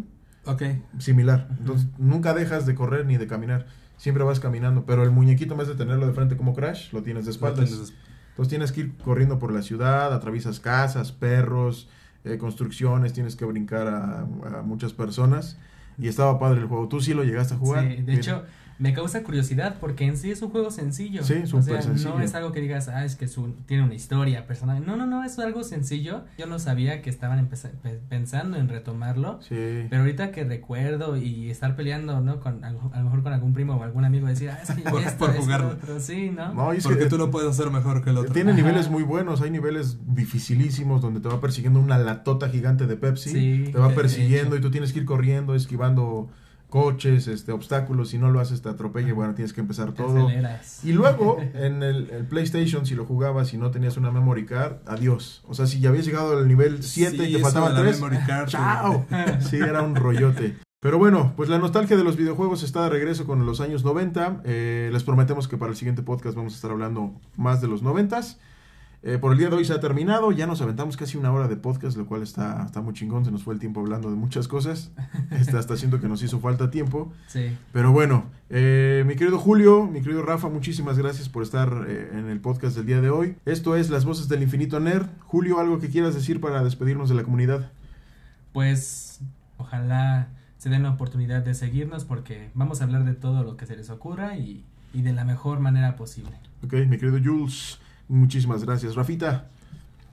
Ok.
similar. Entonces, nunca dejas de correr ni de caminar. Siempre vas caminando, pero el muñequito en vez de tenerlo de frente como Crash, lo tienes de espaldas.
Entonces,
Entonces tienes que ir corriendo por la ciudad, atraviesas casas, perros, eh, construcciones, tienes que brincar a, a muchas personas. Y estaba padre el juego. ¿Tú sí lo llegaste a jugar?
Sí, de hecho, me causa curiosidad porque en sí es un juego sencillo.
Sí,
o sea,
sencillo.
No es algo que digas, ah, es que su- tiene una historia personal. No, no, no, es algo sencillo. Yo no sabía que estaban pensando en retomarlo.
Sí.
Pero ahorita que recuerdo y estar peleando, ¿no? Con, a, lo a lo mejor con algún primo o algún amigo, decir, ah, es que
Por-
esto,
por
esto,
jugarlo.
otro, sí, ¿no?
No, y es
porque
que
tú lo puedes hacer mejor que el otro.
tiene
Ajá.
niveles muy buenos. Hay niveles dificilísimos donde te va persiguiendo una latota gigante de Pepsi.
Sí,
te va persiguiendo y tú tienes que ir corriendo, esquivando coches, este obstáculos. Si no lo haces, te atropella y bueno, tienes que empezar todo.
aceleras.
Y luego, en el, el PlayStation, si lo jugabas y no tenías una memory card, adiós. O sea, si ya habías llegado al nivel 7
Sí,
y te faltaban
de la
3,
memory card,
¡chao! Sí, era un rollote. Pero bueno, pues la nostalgia de los videojuegos está de regreso con los años 90. Eh, les prometemos que para el siguiente podcast vamos a estar hablando más de los 90. Eh, por el día de hoy se ha terminado, ya nos aventamos casi una hora de podcast, lo cual está, está muy chingón, se nos fue el tiempo hablando de muchas cosas, este, hasta siento que nos hizo falta tiempo.
Sí.
Pero bueno, eh, mi querido Julio, mi querido Rafa, muchísimas gracias por estar eh, en el podcast del día de hoy. Esto es Las Voces del Infinito Nerd. Julio, ¿algo que quieras decir para despedirnos de la comunidad?
Pues ojalá se den la oportunidad de seguirnos porque vamos a hablar de todo lo que se les ocurra y, y de la mejor manera posible.
Ok, mi querido Jules, muchísimas gracias. Rafita,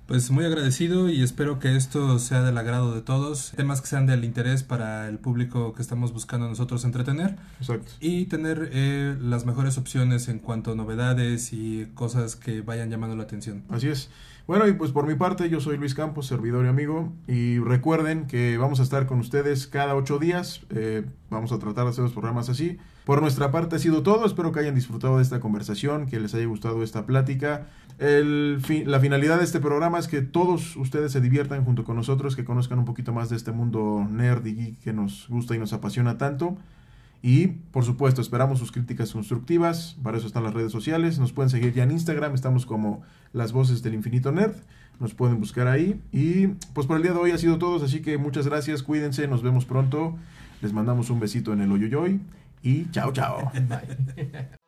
Pues muy agradecido y espero que esto sea del agrado de todos, temas que sean del interés para el público que estamos buscando nosotros entretener
exacto.
y tener eh, las mejores opciones en cuanto a novedades y cosas que vayan llamando la atención.
Así es. Bueno, y pues por mi parte, yo soy Luis Campos, servidor y amigo. Y recuerden que vamos a estar con ustedes cada ocho días. Eh, vamos a tratar de hacer los programas así. Por nuestra parte ha sido todo. Espero que hayan disfrutado de esta conversación, que les haya gustado esta plática. El fi- la finalidad de este programa es que todos ustedes se diviertan junto con nosotros, que conozcan un poquito más de este mundo nerd y geek que nos gusta y nos apasiona tanto. Y por supuesto, esperamos sus críticas constructivas. Para eso están las redes sociales. Nos pueden seguir ya en Instagram. Estamos como Las Voces del Infinito Nerd. Nos pueden buscar ahí. Y pues por el día de hoy ha sido todo. Así que muchas gracias. Cuídense. Nos vemos pronto. Les mandamos un besito en el hoyoyoy. Y chao, chao.
Bye.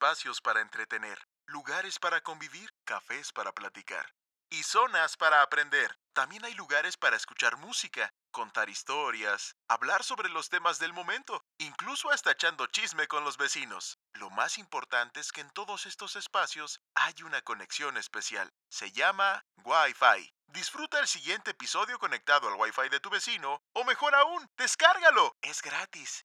Espacios para entretener, lugares para convivir, cafés para platicar y zonas para aprender. También hay lugares para escuchar música, contar historias, hablar sobre los temas del momento, incluso hasta echando chisme con los vecinos. Lo más importante es que en todos estos espacios hay una conexión especial. Se llama Wi-Fi. Disfruta el siguiente episodio conectado al Wi-Fi de tu vecino o mejor aún, descárgalo. Es gratis.